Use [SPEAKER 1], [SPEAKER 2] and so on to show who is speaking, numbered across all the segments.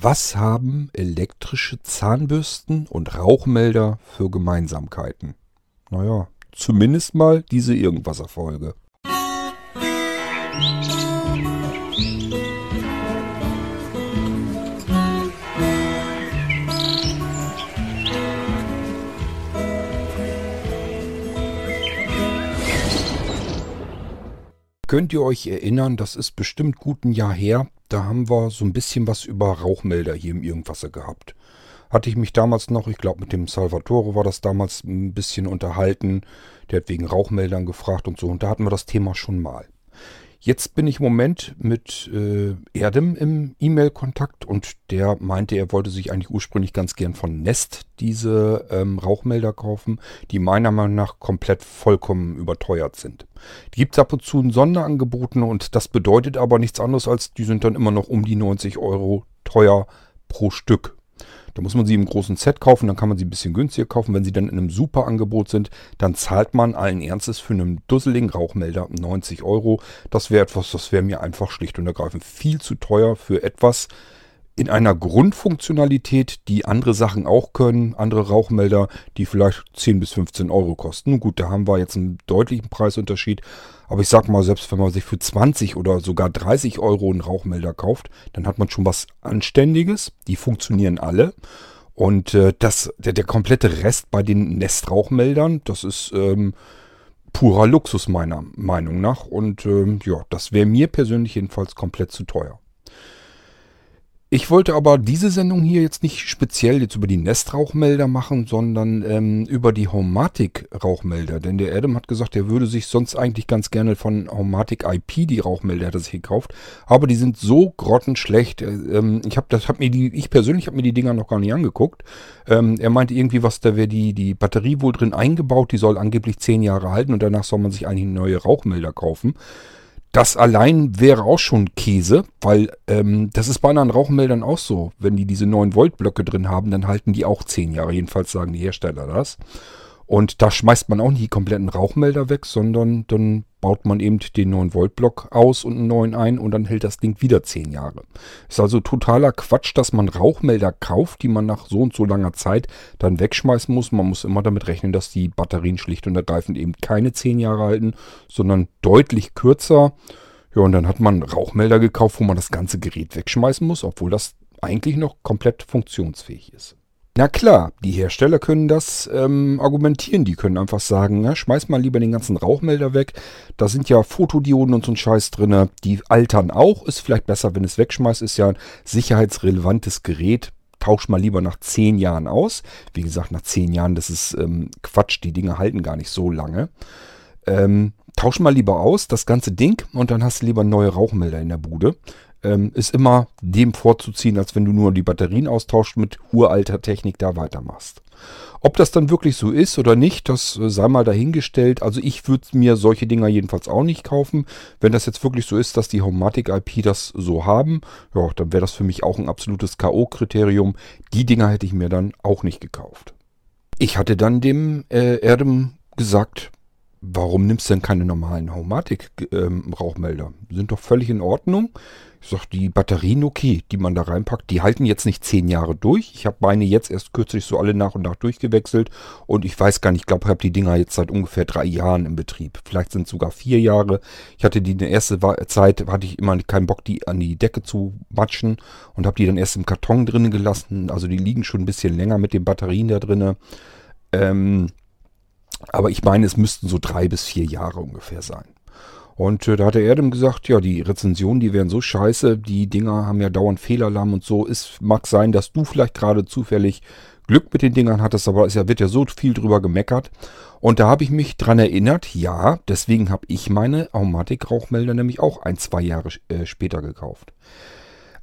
[SPEAKER 1] Was haben elektrische Zahnbürsten und Rauchmelder für Gemeinsamkeiten? Naja, zumindest mal diese Irgendwas-Erfolge. Könnt ihr euch erinnern, das ist bestimmt gut ein Jahr her, da haben wir so ein bisschen was über Rauchmelder hier im Irgendwasser gehabt. Hatte ich mich damals noch, ich glaube mit dem Salvatore war das damals ein bisschen unterhalten. Der hat wegen Rauchmeldern gefragt und so. Und da hatten wir das Thema schon mal. Jetzt bin ich im Moment mit äh, Erdem im E-Mail-Kontakt und der meinte, er wollte sich eigentlich ursprünglich ganz gern von Nest diese ähm, Rauchmelder kaufen, die meiner Meinung nach komplett vollkommen überteuert sind. Die gibt es ab und zu in Sonderangeboten und das bedeutet aber nichts anderes als, die sind dann immer noch um die 90 Euro teuer pro Stück. Da muss man sie im großen Set kaufen, dann kann man sie ein bisschen günstiger kaufen. Wenn sie dann in einem super Angebot sind, dann zahlt man allen Ernstes für einen dusseligen Rauchmelder 90 Euro. Das wäre etwas, das wäre mir einfach schlicht und ergreifend viel zu teuer für etwas, in einer Grundfunktionalität, die andere Sachen auch können, andere Rauchmelder, die vielleicht 10 bis 15 Euro kosten. Nun gut, da haben wir jetzt einen deutlichen Preisunterschied. Aber ich sag mal, selbst wenn man sich für 20 oder sogar 30 Euro einen Rauchmelder kauft, dann hat man schon was Anständiges. Die funktionieren alle. Und äh, das, der, der komplette Rest bei den Nestrauchmeldern, das ist ähm, purer Luxus meiner Meinung nach. Und ähm, ja, das wäre mir persönlich jedenfalls komplett zu teuer. Ich wollte aber diese Sendung hier jetzt nicht speziell jetzt über die Nestrauchmelder machen, sondern ähm, über die Homatic-Rauchmelder. Denn der Adam hat gesagt, er würde sich sonst eigentlich ganz gerne von Homatic IP die Rauchmelder hat er sich gekauft. Aber die sind so grottenschlecht. Äh, ähm, ich habe das, hab mir die, ich persönlich habe mir die Dinger noch gar nicht angeguckt. Ähm, er meinte irgendwie, was da wäre die, die Batterie wohl drin eingebaut. Die soll angeblich zehn Jahre halten und danach soll man sich eigentlich neue Rauchmelder kaufen. Das allein wäre auch schon Käse, weil ähm, das ist bei anderen Rauchmeldern auch so. Wenn die diese 9 Volt Blöcke drin haben, dann halten die auch 10 Jahre. Jedenfalls sagen die Hersteller das. Und da schmeißt man auch nicht die kompletten Rauchmelder weg, sondern dann baut man eben den 9-Volt-Block aus und einen neuen ein und dann hält das Ding wieder 10 Jahre. Ist also totaler Quatsch, dass man Rauchmelder kauft, die man nach so und so langer Zeit dann wegschmeißen muss. Man muss immer damit rechnen, dass die Batterien schlicht und ergreifend eben keine 10 Jahre halten, sondern deutlich kürzer. Ja, und dann hat man Rauchmelder gekauft, wo man das ganze Gerät wegschmeißen muss, obwohl das eigentlich noch komplett funktionsfähig ist. Na klar, die Hersteller können das ähm, argumentieren. Die können einfach sagen, na, schmeiß mal lieber den ganzen Rauchmelder weg. Da sind ja Fotodioden und so ein Scheiß drin. Die altern auch. Ist vielleicht besser, wenn es wegschmeißt. Ist ja ein sicherheitsrelevantes Gerät. Tausch mal lieber nach zehn Jahren aus. Wie gesagt, nach zehn Jahren, das ist ähm, Quatsch. Die Dinge halten gar nicht so lange. Ähm, tausch mal lieber aus, das ganze Ding, und dann hast du lieber neue Rauchmelder in der Bude ähm, ist immer dem vorzuziehen, als wenn du nur die Batterien austauscht mit uralter Technik da weitermachst. Ob das dann wirklich so ist oder nicht, das äh, sei mal dahingestellt. Also ich würde mir solche Dinger jedenfalls auch nicht kaufen. Wenn das jetzt wirklich so ist, dass die Homatic IP das so haben, ja, dann wäre das für mich auch ein absolutes K.O.-Kriterium. Die Dinger hätte ich mir dann auch nicht gekauft. Ich hatte dann dem äh, Erdem gesagt, warum nimmst du denn keine normalen Homatic-Rauchmelder? Ähm, Sind doch völlig in Ordnung. Ich sag, die Batterien okay, die man da reinpackt, die halten jetzt nicht zehn Jahre durch. Ich habe meine jetzt erst kürzlich so alle nach und nach durchgewechselt und ich weiß gar nicht, ich glaube, ich habe die Dinger jetzt seit ungefähr drei Jahren im Betrieb. Vielleicht sind es sogar vier Jahre. Ich hatte die in der ersten Zeit, hatte ich immer keinen Bock, die an die Decke zu matschen und habe die dann erst im Karton drinnen gelassen. Also die liegen schon ein bisschen länger mit den Batterien da drinnen. Ähm, aber ich meine, es müssten so drei bis vier Jahre ungefähr sein. Und äh, da hat der Erdem gesagt, ja, die Rezensionen, die wären so scheiße, die Dinger haben ja dauernd Fehlalarm und so. Es mag sein, dass du vielleicht gerade zufällig Glück mit den Dingern hattest, aber es wird ja so viel drüber gemeckert. Und da habe ich mich dran erinnert, ja, deswegen habe ich meine Aumatik-Rauchmelder nämlich auch ein, zwei Jahre äh, später gekauft.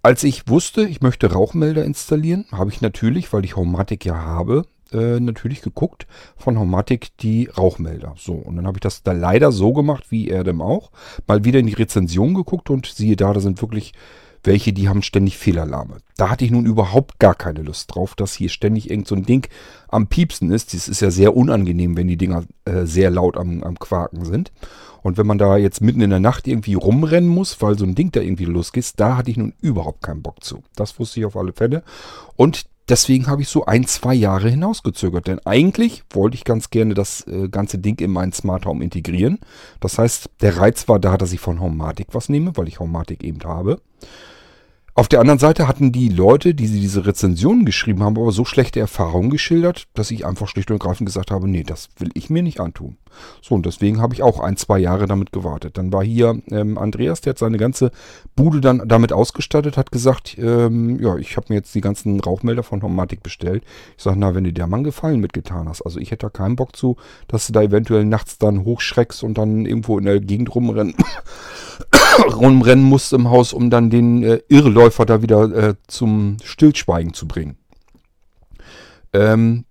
[SPEAKER 1] Als ich wusste, ich möchte Rauchmelder installieren, habe ich natürlich, weil ich Haumatic ja habe, äh, natürlich geguckt von Homatic die Rauchmelder. So, und dann habe ich das da leider so gemacht, wie er dem auch. Mal wieder in die Rezension geguckt und siehe da, da sind wirklich welche, die haben ständig Fehlalarme. Da hatte ich nun überhaupt gar keine Lust drauf, dass hier ständig irgend so ein Ding am Piepsen ist. Das ist ja sehr unangenehm, wenn die Dinger äh, sehr laut am, am Quaken sind. Und wenn man da jetzt mitten in der Nacht irgendwie rumrennen muss, weil so ein Ding da irgendwie losgeht, da hatte ich nun überhaupt keinen Bock zu. Das wusste ich auf alle Fälle. Und deswegen habe ich so ein, zwei Jahre hinausgezögert. Denn eigentlich wollte ich ganz gerne das äh, ganze Ding in meinen Smart Home integrieren. Das heißt, der Reiz war da, dass ich von Homematic was nehme, weil ich Homematic eben habe. Auf der anderen Seite hatten die Leute, die diese Rezensionen geschrieben haben, aber so schlechte Erfahrungen geschildert, dass ich einfach schlicht und ergreifend gesagt habe, nee, das will ich mir nicht antun. So, und deswegen habe ich auch ein, zwei Jahre damit gewartet. Dann war hier ähm, Andreas, der hat seine ganze Bude dann damit ausgestattet, hat gesagt, ähm, ja, ich habe mir jetzt die ganzen Rauchmelder von Homatic bestellt. Ich sage, na, wenn dir der Mann Gefallen mitgetan hast. Also ich hätte da keinen Bock zu, dass du da eventuell nachts dann hochschreckst und dann irgendwo in der Gegend rumrennen rumrennen musste im Haus, um dann den äh, Irrläufer da wieder äh, zum Stillschweigen zu bringen. Ähm,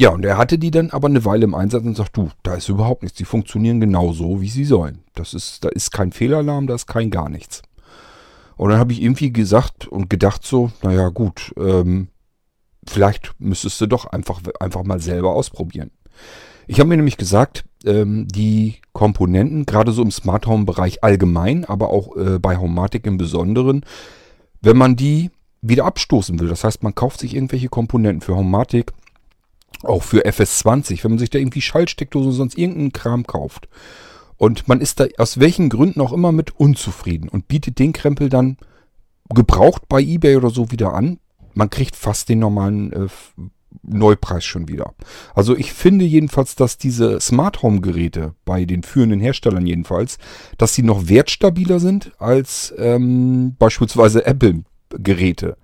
[SPEAKER 1] ja, und er hatte die dann aber eine Weile im Einsatz und sagt, du, da ist überhaupt nichts. Die funktionieren genau so, wie sie sollen. Das ist, da ist kein Fehlalarm, da ist kein gar nichts. Und dann habe ich irgendwie gesagt und gedacht so, naja gut, ähm, vielleicht müsstest du doch einfach, einfach mal selber ausprobieren. Ich habe mir nämlich gesagt, ähm, die Komponenten, gerade so im Smart Home Bereich allgemein, aber auch äh, bei Homematic im Besonderen, wenn man die wieder abstoßen will, das heißt, man kauft sich irgendwelche Komponenten für Homematic, auch für FS20, wenn man sich da irgendwie Schaltsteckdose oder sonst irgendeinen Kram kauft. Und man ist da aus welchen Gründen auch immer mit unzufrieden und bietet den Krempel dann gebraucht bei eBay oder so wieder an. Man kriegt fast den normalen äh, Neupreis schon wieder. Also ich finde jedenfalls, dass diese Smart Home Geräte bei den führenden Herstellern jedenfalls, dass sie noch wertstabiler sind als ähm, beispielsweise Apple Geräte.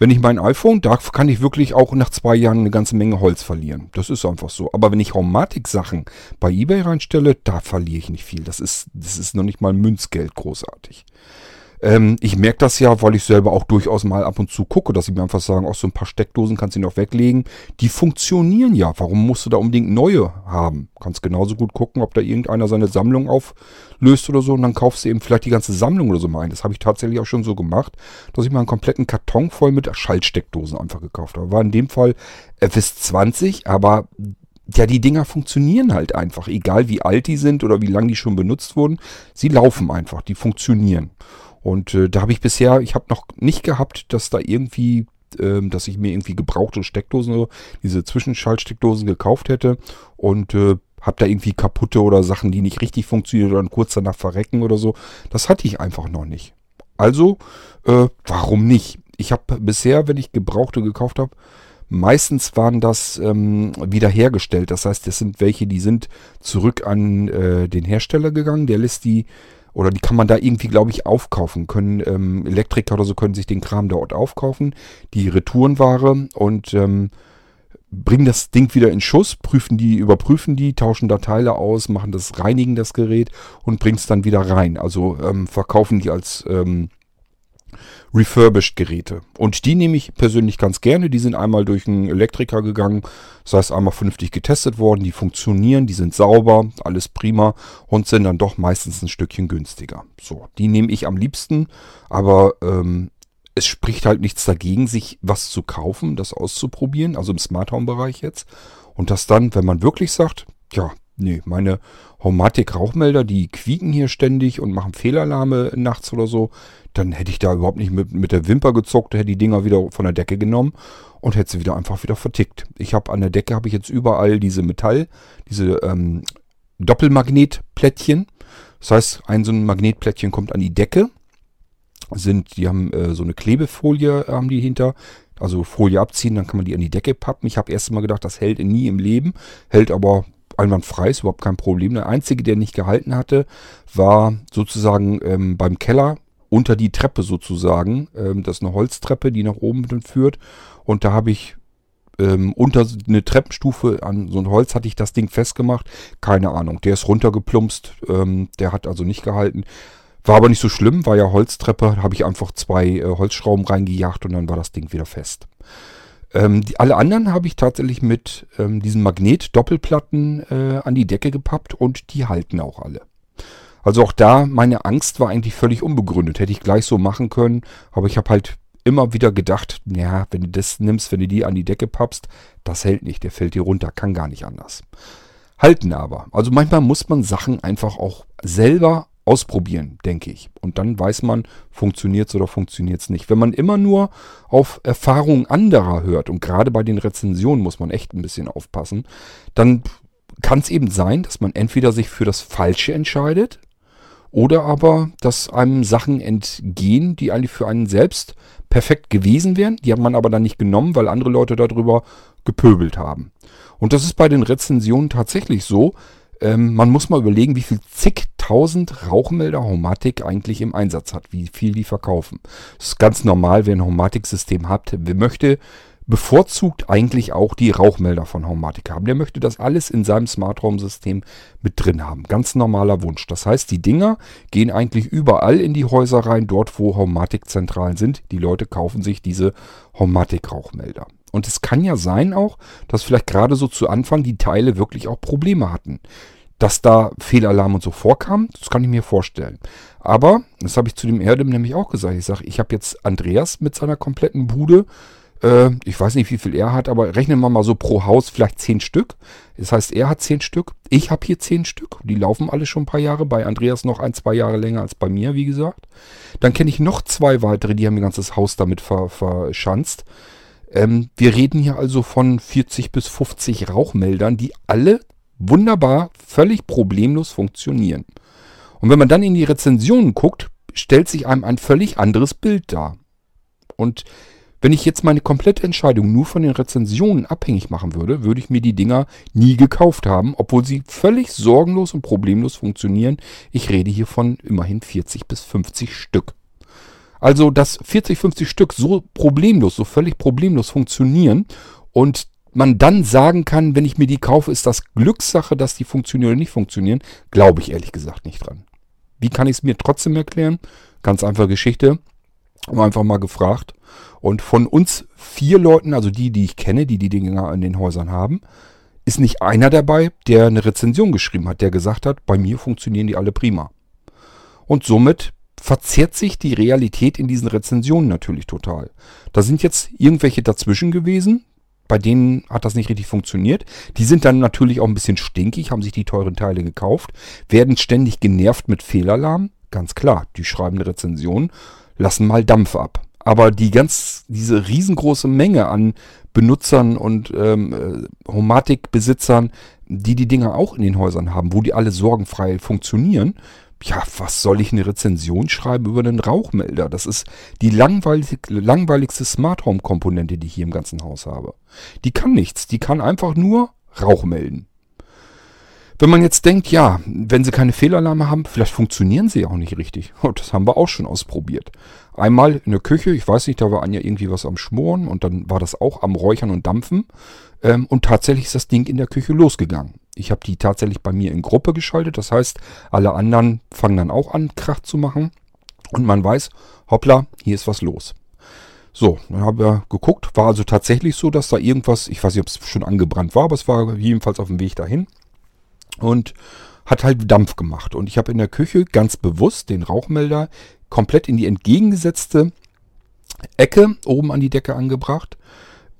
[SPEAKER 1] Wenn ich mein iPhone, da kann ich wirklich auch nach zwei Jahren eine ganze Menge Holz verlieren. Das ist einfach so. Aber wenn ich Haumatik-Sachen bei eBay reinstelle, da verliere ich nicht viel. Das ist, das ist noch nicht mal Münzgeld großartig. Ähm, ich merke das ja, weil ich selber auch durchaus mal ab und zu gucke, dass sie mir einfach sagen, auch so ein paar Steckdosen kannst du noch weglegen. Die funktionieren ja. Warum musst du da unbedingt neue haben? Kannst genauso gut gucken, ob da irgendeiner seine Sammlung auflöst oder so und dann kaufst du eben vielleicht die ganze Sammlung oder so mal ein. Das habe ich tatsächlich auch schon so gemacht, dass ich mal einen kompletten Karton voll mit Schaltsteckdosen einfach gekauft habe. War in dem Fall FS20, aber ja, die Dinger funktionieren halt einfach. Egal wie alt die sind oder wie lange die schon benutzt wurden. Sie laufen einfach, die funktionieren. Und äh, da habe ich bisher, ich habe noch nicht gehabt, dass da irgendwie, äh, dass ich mir irgendwie gebrauchte Steckdosen, diese Zwischenschaltsteckdosen gekauft hätte und äh, habe da irgendwie kaputte oder Sachen, die nicht richtig funktionieren oder kurz danach verrecken oder so. Das hatte ich einfach noch nicht. Also, äh, warum nicht? Ich habe bisher, wenn ich Gebrauchte gekauft habe, meistens waren das ähm, wiederhergestellt. Das heißt, das sind welche, die sind zurück an äh, den Hersteller gegangen. Der lässt die oder die kann man da irgendwie, glaube ich, aufkaufen. Können ähm, Elektriker oder so können sich den Kram dort aufkaufen, die Retourenware und ähm, bringen das Ding wieder in Schuss, prüfen die, überprüfen die, tauschen da Teile aus, machen das, reinigen das Gerät und bringen es dann wieder rein. Also ähm, verkaufen die als ähm, refurbished Geräte. Und die nehme ich persönlich ganz gerne. Die sind einmal durch einen Elektriker gegangen. Das heißt, einmal vernünftig getestet worden. Die funktionieren, die sind sauber, alles prima und sind dann doch meistens ein Stückchen günstiger. So, die nehme ich am liebsten. Aber ähm, es spricht halt nichts dagegen, sich was zu kaufen, das auszuprobieren. Also im Smart Home Bereich jetzt. Und das dann, wenn man wirklich sagt, ja, nee, meine Homatic-Rauchmelder, die quieken hier ständig und machen Fehlalarme nachts oder so dann hätte ich da überhaupt nicht mit, mit der Wimper gezuckt, hätte die Dinger wieder von der Decke genommen und hätte sie wieder einfach wieder vertickt. Ich habe an der Decke habe ich jetzt überall diese Metall, diese ähm, Doppelmagnetplättchen. Das heißt, ein so ein Magnetplättchen kommt an die Decke. Sind, die haben äh, so eine Klebefolie haben die hinter. Also Folie abziehen, dann kann man die an die Decke pappen. Ich habe erst mal gedacht, das hält nie im Leben, hält aber einwandfrei, ist überhaupt kein Problem. Der einzige, der nicht gehalten hatte, war sozusagen ähm, beim Keller unter die Treppe sozusagen. Ähm, das ist eine Holztreppe, die nach oben führt. Und da habe ich ähm, unter eine Treppenstufe an so ein Holz hatte ich das Ding festgemacht. Keine Ahnung. Der ist runtergeplumpst. Ähm, der hat also nicht gehalten. War aber nicht so schlimm, war ja Holztreppe. Habe ich einfach zwei äh, Holzschrauben reingejagt und dann war das Ding wieder fest. Ähm, die, alle anderen habe ich tatsächlich mit ähm, diesen Magnet-Doppelplatten äh, an die Decke gepappt und die halten auch alle. Also auch da, meine Angst war eigentlich völlig unbegründet. Hätte ich gleich so machen können, aber ich habe halt immer wieder gedacht, ja, wenn du das nimmst, wenn du die an die Decke pappst, das hält nicht, der fällt dir runter, kann gar nicht anders. Halten aber. Also manchmal muss man Sachen einfach auch selber ausprobieren, denke ich. Und dann weiß man, funktioniert es oder funktioniert es nicht. Wenn man immer nur auf Erfahrungen anderer hört, und gerade bei den Rezensionen muss man echt ein bisschen aufpassen, dann kann es eben sein, dass man entweder sich für das Falsche entscheidet, oder aber, dass einem Sachen entgehen, die eigentlich für einen selbst perfekt gewesen wären. Die hat man aber dann nicht genommen, weil andere Leute darüber gepöbelt haben. Und das ist bei den Rezensionen tatsächlich so. Ähm, man muss mal überlegen, wie viel zigtausend Rauchmelder Homatic eigentlich im Einsatz hat, wie viel die verkaufen. Das ist ganz normal, wer ein Homatic-System hat, wer möchte bevorzugt eigentlich auch die Rauchmelder von Homematic haben. Der möchte das alles in seinem Smart Home System mit drin haben. Ganz normaler Wunsch. Das heißt, die Dinger gehen eigentlich überall in die Häuser rein, dort wo Homematic Zentralen sind. Die Leute kaufen sich diese Homematic Rauchmelder. Und es kann ja sein auch, dass vielleicht gerade so zu Anfang die Teile wirklich auch Probleme hatten. Dass da Fehlalarm und so vorkam, das kann ich mir vorstellen. Aber, das habe ich zu dem Erdem nämlich auch gesagt. Ich sage, ich habe jetzt Andreas mit seiner kompletten Bude äh, ich weiß nicht, wie viel er hat, aber rechnen wir mal so pro Haus vielleicht zehn Stück. Das heißt, er hat zehn Stück. Ich habe hier zehn Stück. Die laufen alle schon ein paar Jahre. Bei Andreas noch ein, zwei Jahre länger als bei mir, wie gesagt. Dann kenne ich noch zwei weitere, die haben ihr ganzes Haus damit ver verschanzt. Ähm, wir reden hier also von 40 bis 50 Rauchmeldern, die alle wunderbar, völlig problemlos funktionieren. Und wenn man dann in die Rezensionen guckt, stellt sich einem ein völlig anderes Bild dar. Und wenn ich jetzt meine komplette Entscheidung nur von den Rezensionen abhängig machen würde, würde ich mir die Dinger nie gekauft haben, obwohl sie völlig sorgenlos und problemlos funktionieren. Ich rede hier von immerhin 40 bis 50 Stück. Also, dass 40, 50 Stück so problemlos, so völlig problemlos funktionieren und man dann sagen kann, wenn ich mir die kaufe, ist das Glückssache, dass die funktionieren oder nicht funktionieren, glaube ich ehrlich gesagt nicht dran. Wie kann ich es mir trotzdem erklären? Ganz einfache Geschichte. Haben einfach mal gefragt. Und von uns vier Leuten, also die, die ich kenne, die die Dinger in den Häusern haben, ist nicht einer dabei, der eine Rezension geschrieben hat, der gesagt hat, bei mir funktionieren die alle prima. Und somit verzerrt sich die Realität in diesen Rezensionen natürlich total. Da sind jetzt irgendwelche dazwischen gewesen, bei denen hat das nicht richtig funktioniert. Die sind dann natürlich auch ein bisschen stinkig, haben sich die teuren Teile gekauft, werden ständig genervt mit Fehlalarm. Ganz klar, die schreiben eine Rezension, lassen mal Dampf ab. Aber die ganz, diese riesengroße Menge an Benutzern und ähm, äh, Homatic-Besitzern, die die Dinger auch in den Häusern haben, wo die alle sorgenfrei funktionieren, ja, was soll ich eine Rezension schreiben über einen Rauchmelder? Das ist die langweilig, langweiligste Smart Home Komponente, die ich hier im ganzen Haus habe. Die kann nichts, die kann einfach nur Rauch melden. Wenn man jetzt denkt, ja, wenn sie keine Fehlalarme haben, vielleicht funktionieren sie auch nicht richtig. Das haben wir auch schon ausprobiert. Einmal in der Küche, ich weiß nicht, da war Anja irgendwie was am Schmoren und dann war das auch am Räuchern und Dampfen. Ähm, und tatsächlich ist das Ding in der Küche losgegangen. Ich habe die tatsächlich bei mir in Gruppe geschaltet. Das heißt, alle anderen fangen dann auch an, Krach zu machen. Und man weiß, hoppla, hier ist was los. So, dann haben wir geguckt. War also tatsächlich so, dass da irgendwas, ich weiß nicht, ob es schon angebrannt war, aber es war jedenfalls auf dem Weg dahin und hat halt Dampf gemacht. Und ich habe in der Küche ganz bewusst den Rauchmelder komplett in die entgegengesetzte Ecke oben an die Decke angebracht,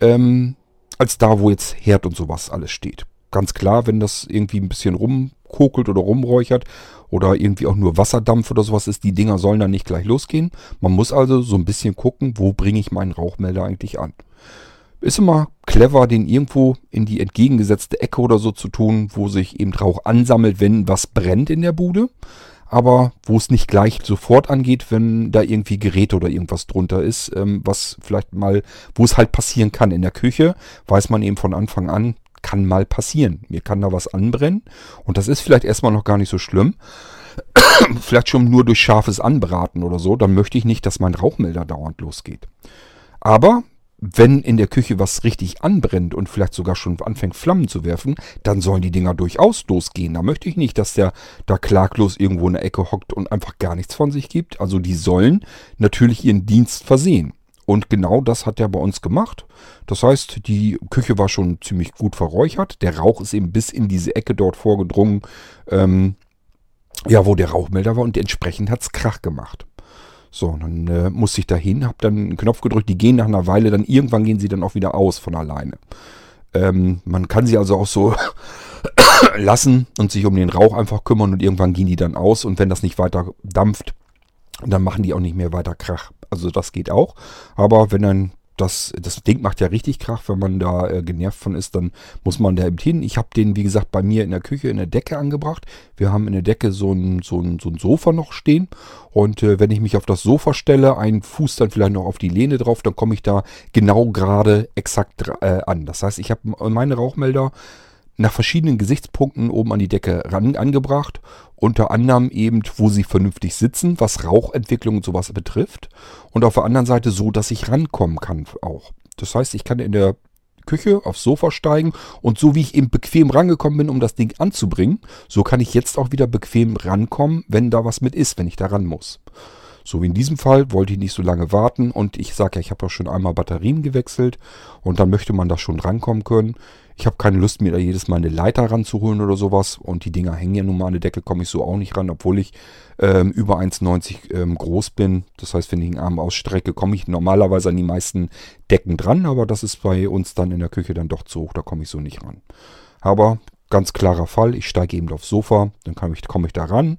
[SPEAKER 1] ähm, als da, wo jetzt Herd und sowas alles steht. Ganz klar, wenn das irgendwie ein bisschen rumkokelt oder rumräuchert oder irgendwie auch nur Wasserdampf oder sowas ist, die Dinger sollen dann nicht gleich losgehen. Man muss also so ein bisschen gucken, wo bringe ich meinen Rauchmelder eigentlich an. Ist immer clever, den irgendwo in die entgegengesetzte Ecke oder so zu tun, wo sich eben Rauch ansammelt, wenn was brennt in der Bude. Aber wo es nicht gleich sofort angeht, wenn da irgendwie Geräte oder irgendwas drunter ist, ähm, was vielleicht mal, wo es halt passieren kann. In der Küche weiß man eben von Anfang an, kann mal passieren. Mir kann da was anbrennen. Und das ist vielleicht erstmal noch gar nicht so schlimm. vielleicht schon nur durch scharfes Anbraten oder so. Dann möchte ich nicht, dass mein Rauchmelder dauernd losgeht. Aber wenn in der Küche was richtig anbrennt und vielleicht sogar schon anfängt Flammen zu werfen, dann sollen die Dinger durchaus losgehen. Da möchte ich nicht, dass der da klaglos irgendwo in der Ecke hockt und einfach gar nichts von sich gibt. Also die sollen natürlich ihren Dienst versehen. Und genau das hat er bei uns gemacht. Das heißt, die Küche war schon ziemlich gut verräuchert. Der Rauch ist eben bis in diese Ecke dort vorgedrungen. Ähm, ja, wo der Rauchmelder war und entsprechend hat's Krach gemacht. So, dann äh, musste ich da hin, habe dann einen Knopf gedrückt, die gehen nach einer Weile, dann irgendwann gehen sie dann auch wieder aus von alleine. Ähm, man kann sie also auch so lassen und sich um den Rauch einfach kümmern und irgendwann gehen die dann aus und wenn das nicht weiter dampft, dann machen die auch nicht mehr weiter Krach. Also das geht auch. Aber wenn dann das, das Ding macht ja richtig Krach, wenn man da äh, genervt von ist, dann muss man da eben hin. Ich habe den, wie gesagt, bei mir in der Küche in der Decke angebracht. Wir haben in der Decke so ein, so ein, so ein Sofa noch stehen. Und äh, wenn ich mich auf das Sofa stelle, einen Fuß dann vielleicht noch auf die Lehne drauf, dann komme ich da genau gerade exakt äh, an. Das heißt, ich habe meine Rauchmelder nach verschiedenen Gesichtspunkten oben an die Decke ran angebracht. Unter anderem eben, wo sie vernünftig sitzen, was Rauchentwicklung und sowas betrifft. Und auf der anderen Seite so, dass ich rankommen kann auch. Das heißt, ich kann in der Küche aufs Sofa steigen und so wie ich eben bequem rangekommen bin, um das Ding anzubringen, so kann ich jetzt auch wieder bequem rankommen, wenn da was mit ist, wenn ich da ran muss. So wie in diesem Fall wollte ich nicht so lange warten und ich sage ja, ich habe ja schon einmal Batterien gewechselt und dann möchte man da schon rankommen können. Ich habe keine Lust, mir da jedes Mal eine Leiter ranzuholen oder sowas. Und die Dinger hängen ja nun mal an der Decke, komme ich so auch nicht ran, obwohl ich ähm, über 1,90 ähm, groß bin. Das heißt, wenn ich einen Arm ausstrecke, komme ich normalerweise an die meisten Decken dran. Aber das ist bei uns dann in der Küche dann doch zu hoch, da komme ich so nicht ran. Aber ganz klarer Fall, ich steige eben aufs Sofa, dann komme ich, komm ich da ran.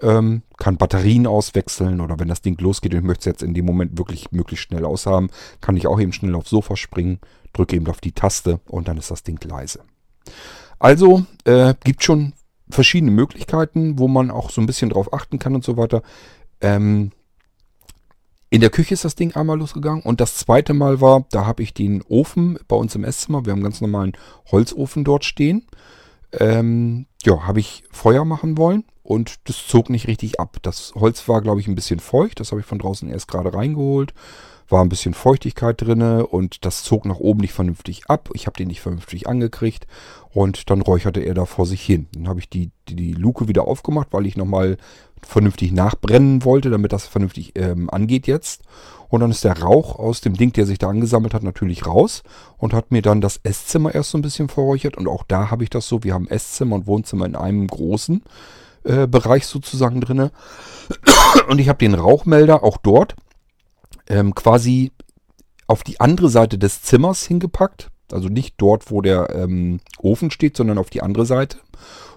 [SPEAKER 1] Ähm, kann Batterien auswechseln oder wenn das Ding losgeht und ich möchte es jetzt in dem Moment wirklich möglichst schnell aushaben, kann ich auch eben schnell aufs Sofa springen, drücke eben auf die Taste und dann ist das Ding leise. Also äh, gibt schon verschiedene Möglichkeiten, wo man auch so ein bisschen drauf achten kann und so weiter. Ähm, in der Küche ist das Ding einmal losgegangen und das zweite Mal war, da habe ich den Ofen bei uns im Esszimmer, wir haben einen ganz normalen Holzofen dort stehen. Ähm, ja, habe ich Feuer machen wollen und das zog nicht richtig ab. Das Holz war, glaube ich, ein bisschen feucht, das habe ich von draußen erst gerade reingeholt war ein bisschen Feuchtigkeit drinne und das zog nach oben nicht vernünftig ab. Ich habe den nicht vernünftig angekriegt und dann räucherte er da vor sich hin. Dann habe ich die, die, die, Luke wieder aufgemacht, weil ich nochmal vernünftig nachbrennen wollte, damit das vernünftig ähm, angeht jetzt. Und dann ist der Rauch aus dem Ding, der sich da angesammelt hat, natürlich raus und hat mir dann das Esszimmer erst so ein bisschen verräuchert. Und auch da habe ich das so, wir haben Esszimmer und Wohnzimmer in einem großen äh, Bereich sozusagen drinne. Und ich habe den Rauchmelder auch dort ähm, quasi auf die andere Seite des Zimmers hingepackt. Also nicht dort, wo der ähm, Ofen steht, sondern auf die andere Seite.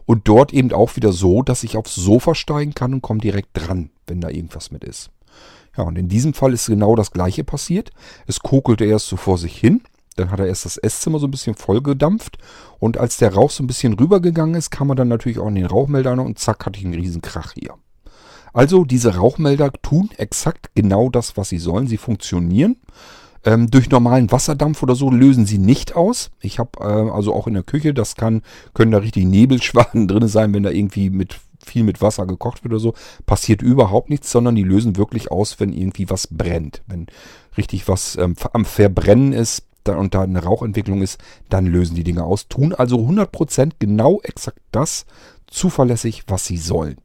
[SPEAKER 1] Und dort eben auch wieder so, dass ich aufs Sofa steigen kann und komme direkt dran, wenn da irgendwas mit ist. Ja, und in diesem Fall ist genau das gleiche passiert. Es kokelte erst so vor sich hin. Dann hat er erst das Esszimmer so ein bisschen vollgedampft. Und als der Rauch so ein bisschen rübergegangen ist, kam er dann natürlich auch in den Rauchmelder und zack, hatte ich einen riesen Krach hier. Also diese Rauchmelder tun exakt genau das, was sie sollen. Sie funktionieren. Ähm, durch normalen Wasserdampf oder so lösen sie nicht aus. Ich habe äh, also auch in der Küche, das kann, können da richtig Nebelschwaden drin sein, wenn da irgendwie mit viel mit Wasser gekocht wird oder so. Passiert überhaupt nichts, sondern die lösen wirklich aus, wenn irgendwie was brennt. Wenn richtig was ähm, am Verbrennen ist da, und da eine Rauchentwicklung ist, dann lösen die Dinge aus. Tun also 100% genau exakt das zuverlässig, was sie sollen.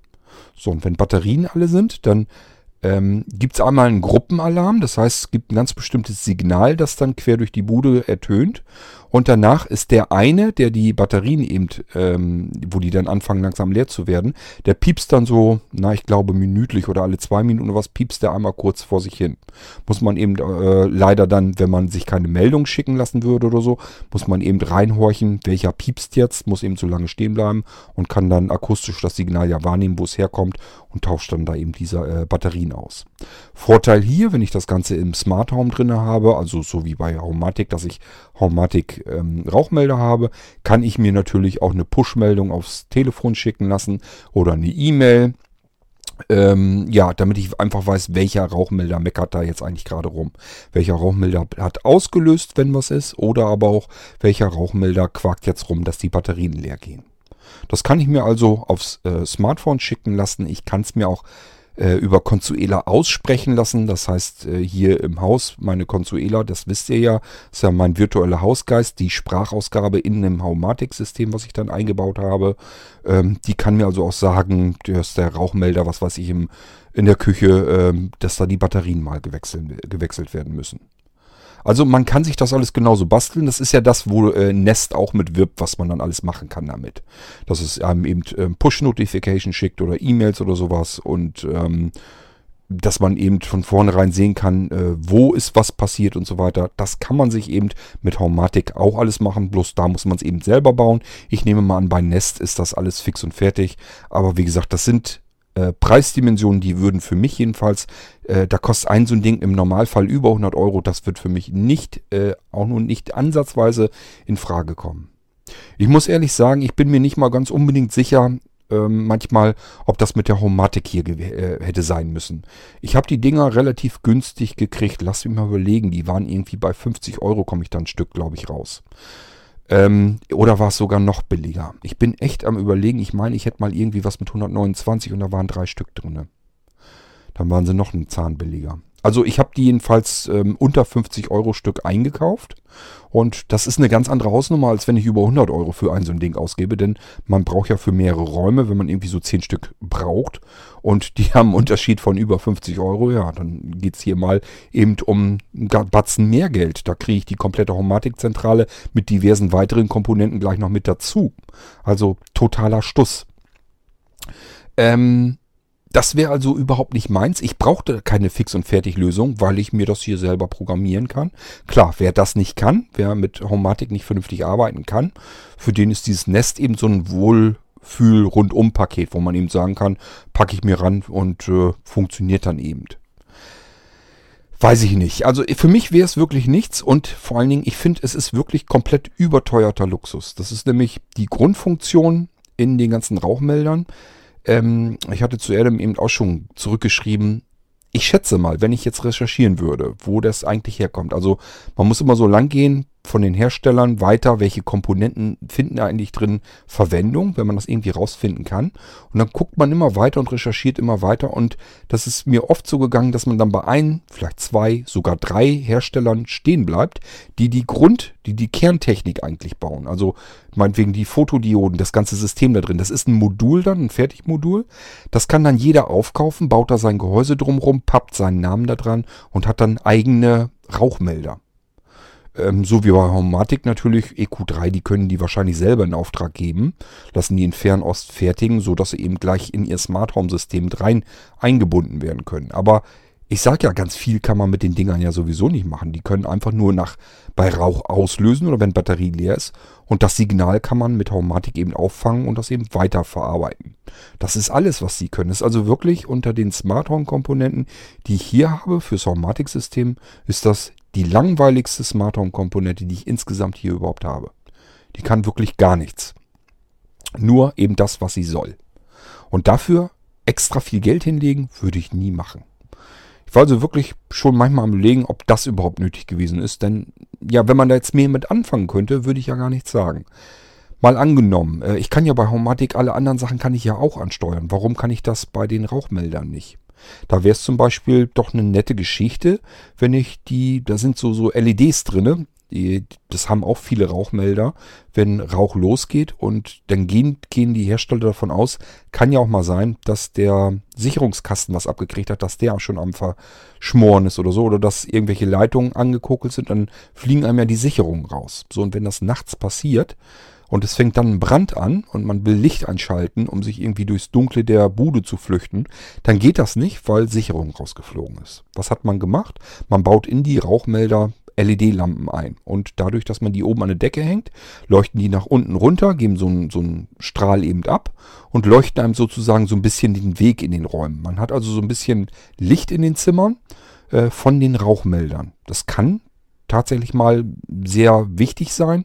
[SPEAKER 1] So, und wenn Batterien alle sind, dann ähm, gibt es einmal einen Gruppenalarm. Das heißt, es gibt ein ganz bestimmtes Signal, das dann quer durch die Bude ertönt. Und danach ist der eine, der die Batterien eben, ähm, wo die dann anfangen langsam leer zu werden, der piepst dann so, na ich glaube minütlich oder alle zwei Minuten oder was, piepst der einmal kurz vor sich hin. Muss man eben äh, leider dann, wenn man sich keine Meldung schicken lassen würde oder so, muss man eben reinhorchen, welcher piepst jetzt, muss eben so lange stehen bleiben und kann dann akustisch das Signal ja wahrnehmen, wo es herkommt und tauscht dann da eben diese äh, Batterien aus. Vorteil hier, wenn ich das Ganze im Smart Home drin habe, also so wie bei Homatic, dass ich Homatic ähm, Rauchmelder habe, kann ich mir natürlich auch eine Push-Meldung aufs Telefon schicken lassen oder eine E-Mail. Ähm, ja, damit ich einfach weiß, welcher Rauchmelder meckert da jetzt eigentlich gerade rum. Welcher Rauchmelder hat ausgelöst, wenn was ist, oder aber auch welcher Rauchmelder quakt jetzt rum, dass die Batterien leer gehen. Das kann ich mir also aufs äh, Smartphone schicken lassen. Ich kann es mir auch äh, über Consuela aussprechen lassen. Das heißt, äh, hier im Haus, meine Consuela, das wisst ihr ja, ist ja mein virtueller Hausgeist, die Sprachausgabe in einem Haumatic-System, was ich dann eingebaut habe. Ähm, die kann mir also auch sagen, dass der Rauchmelder, was weiß ich, im, in der Küche, ähm, dass da die Batterien mal gewechselt werden müssen. Also man kann sich das alles genauso basteln. Das ist ja das, wo äh, Nest auch mit wirbt, was man dann alles machen kann damit. Dass es einem eben ähm, Push-Notification schickt oder E-Mails oder sowas und ähm, dass man eben von vornherein sehen kann, äh, wo ist was passiert und so weiter. Das kann man sich eben mit Haumatic auch alles machen, bloß da muss man es eben selber bauen. Ich nehme mal an, bei Nest ist das alles fix und fertig. Aber wie gesagt, das sind äh, Preisdimensionen, die würden für mich jedenfalls, äh, da kostet ein so ein Ding im Normalfall über 100 Euro. Das wird für mich nicht, äh, auch nur nicht ansatzweise in Frage kommen. Ich muss ehrlich sagen, ich bin mir nicht mal ganz unbedingt sicher, ähm, manchmal, ob das mit der Homatic hier äh, hätte sein müssen. Ich habe die Dinger relativ günstig gekriegt. Lass mich mal überlegen. Die waren irgendwie bei 50 Euro, komme ich dann ein Stück, glaube ich, raus. Ähm, oder war es sogar noch billiger? Ich bin echt am überlegen. Ich meine, ich hätte mal irgendwie was mit 129 und da waren drei Stück drin. Dann waren sie noch einen Zahn billiger. Also ich habe die jedenfalls ähm, unter 50 Euro Stück eingekauft. Und das ist eine ganz andere Hausnummer, als wenn ich über 100 Euro für ein so ein Ding ausgebe. Denn man braucht ja für mehrere Räume, wenn man irgendwie so 10 Stück braucht. Und die haben einen Unterschied von über 50 Euro. Ja, dann geht es hier mal eben um einen Batzen mehr Geld. Da kriege ich die komplette Homatic-Zentrale mit diversen weiteren Komponenten gleich noch mit dazu. Also totaler Stuss. Ähm, das wäre also überhaupt nicht meins. Ich brauchte keine Fix- und Fertig-Lösung, weil ich mir das hier selber programmieren kann. Klar, wer das nicht kann, wer mit Homatic nicht vernünftig arbeiten kann, für den ist dieses Nest eben so ein Wohlfühl-Rundum-Paket, wo man eben sagen kann, packe ich mir ran und äh, funktioniert dann eben. Weiß ich nicht. Also für mich wäre es wirklich nichts und vor allen Dingen, ich finde, es ist wirklich komplett überteuerter Luxus. Das ist nämlich die Grundfunktion in den ganzen Rauchmeldern. Ähm, ich hatte zu Adam eben auch schon zurückgeschrieben, ich schätze mal, wenn ich jetzt recherchieren würde, wo das eigentlich herkommt. Also man muss immer so lang gehen, von den Herstellern weiter, welche Komponenten finden eigentlich drin Verwendung, wenn man das irgendwie rausfinden kann. Und dann guckt man immer weiter und recherchiert immer weiter. Und das ist mir oft so gegangen, dass man dann bei ein, vielleicht zwei, sogar drei Herstellern stehen bleibt, die die Grund, die die Kerntechnik eigentlich bauen. Also meinetwegen die Fotodioden, das ganze System da drin. Das ist ein Modul dann, ein Fertigmodul. Das kann dann jeder aufkaufen, baut da sein Gehäuse drumrum, pappt seinen Namen da dran und hat dann eigene Rauchmelder. Ähm, so wie bei Homatic natürlich, EQ3, die können die wahrscheinlich selber in Auftrag geben, lassen die in Fernost fertigen, sodass sie eben gleich in ihr Smart Home System rein eingebunden werden können. Aber ich sage ja, ganz viel kann man mit den Dingern ja sowieso nicht machen. Die können einfach nur nach bei Rauch auslösen oder wenn Batterie leer ist. Und das Signal kann man mit Haumatik eben auffangen und das eben weiterverarbeiten. Das ist alles, was sie können. Das ist also wirklich unter den Smart Home Komponenten, die ich hier habe fürs Haumatik-System, ist das die langweiligste Smart Home Komponente, die ich insgesamt hier überhaupt habe. Die kann wirklich gar nichts. Nur eben das, was sie soll. Und dafür extra viel Geld hinlegen, würde ich nie machen. Ich war also wirklich schon manchmal am überlegen, ob das überhaupt nötig gewesen ist. Denn ja, wenn man da jetzt mehr mit anfangen könnte, würde ich ja gar nichts sagen. Mal angenommen, äh, ich kann ja bei Homatic alle anderen Sachen kann ich ja auch ansteuern. Warum kann ich das bei den Rauchmeldern nicht? Da wäre es zum Beispiel doch eine nette Geschichte, wenn ich die, da sind so, so LEDs drinne, das haben auch viele Rauchmelder, wenn Rauch losgeht und dann gehen, gehen die Hersteller davon aus, kann ja auch mal sein, dass der Sicherungskasten was abgekriegt hat, dass der schon am Verschmoren ist oder so, oder dass irgendwelche Leitungen angekokelt sind, dann fliegen einem ja die Sicherungen raus. So, und wenn das nachts passiert, und es fängt dann ein Brand an und man will Licht einschalten, um sich irgendwie durchs Dunkle der Bude zu flüchten, dann geht das nicht, weil Sicherung rausgeflogen ist. Was hat man gemacht? Man baut in die Rauchmelder LED-Lampen ein. Und dadurch, dass man die oben an der Decke hängt, leuchten die nach unten runter, geben so einen, so einen Strahl eben ab und leuchten einem sozusagen so ein bisschen den Weg in den Räumen. Man hat also so ein bisschen Licht in den Zimmern äh, von den Rauchmeldern. Das kann tatsächlich mal sehr wichtig sein.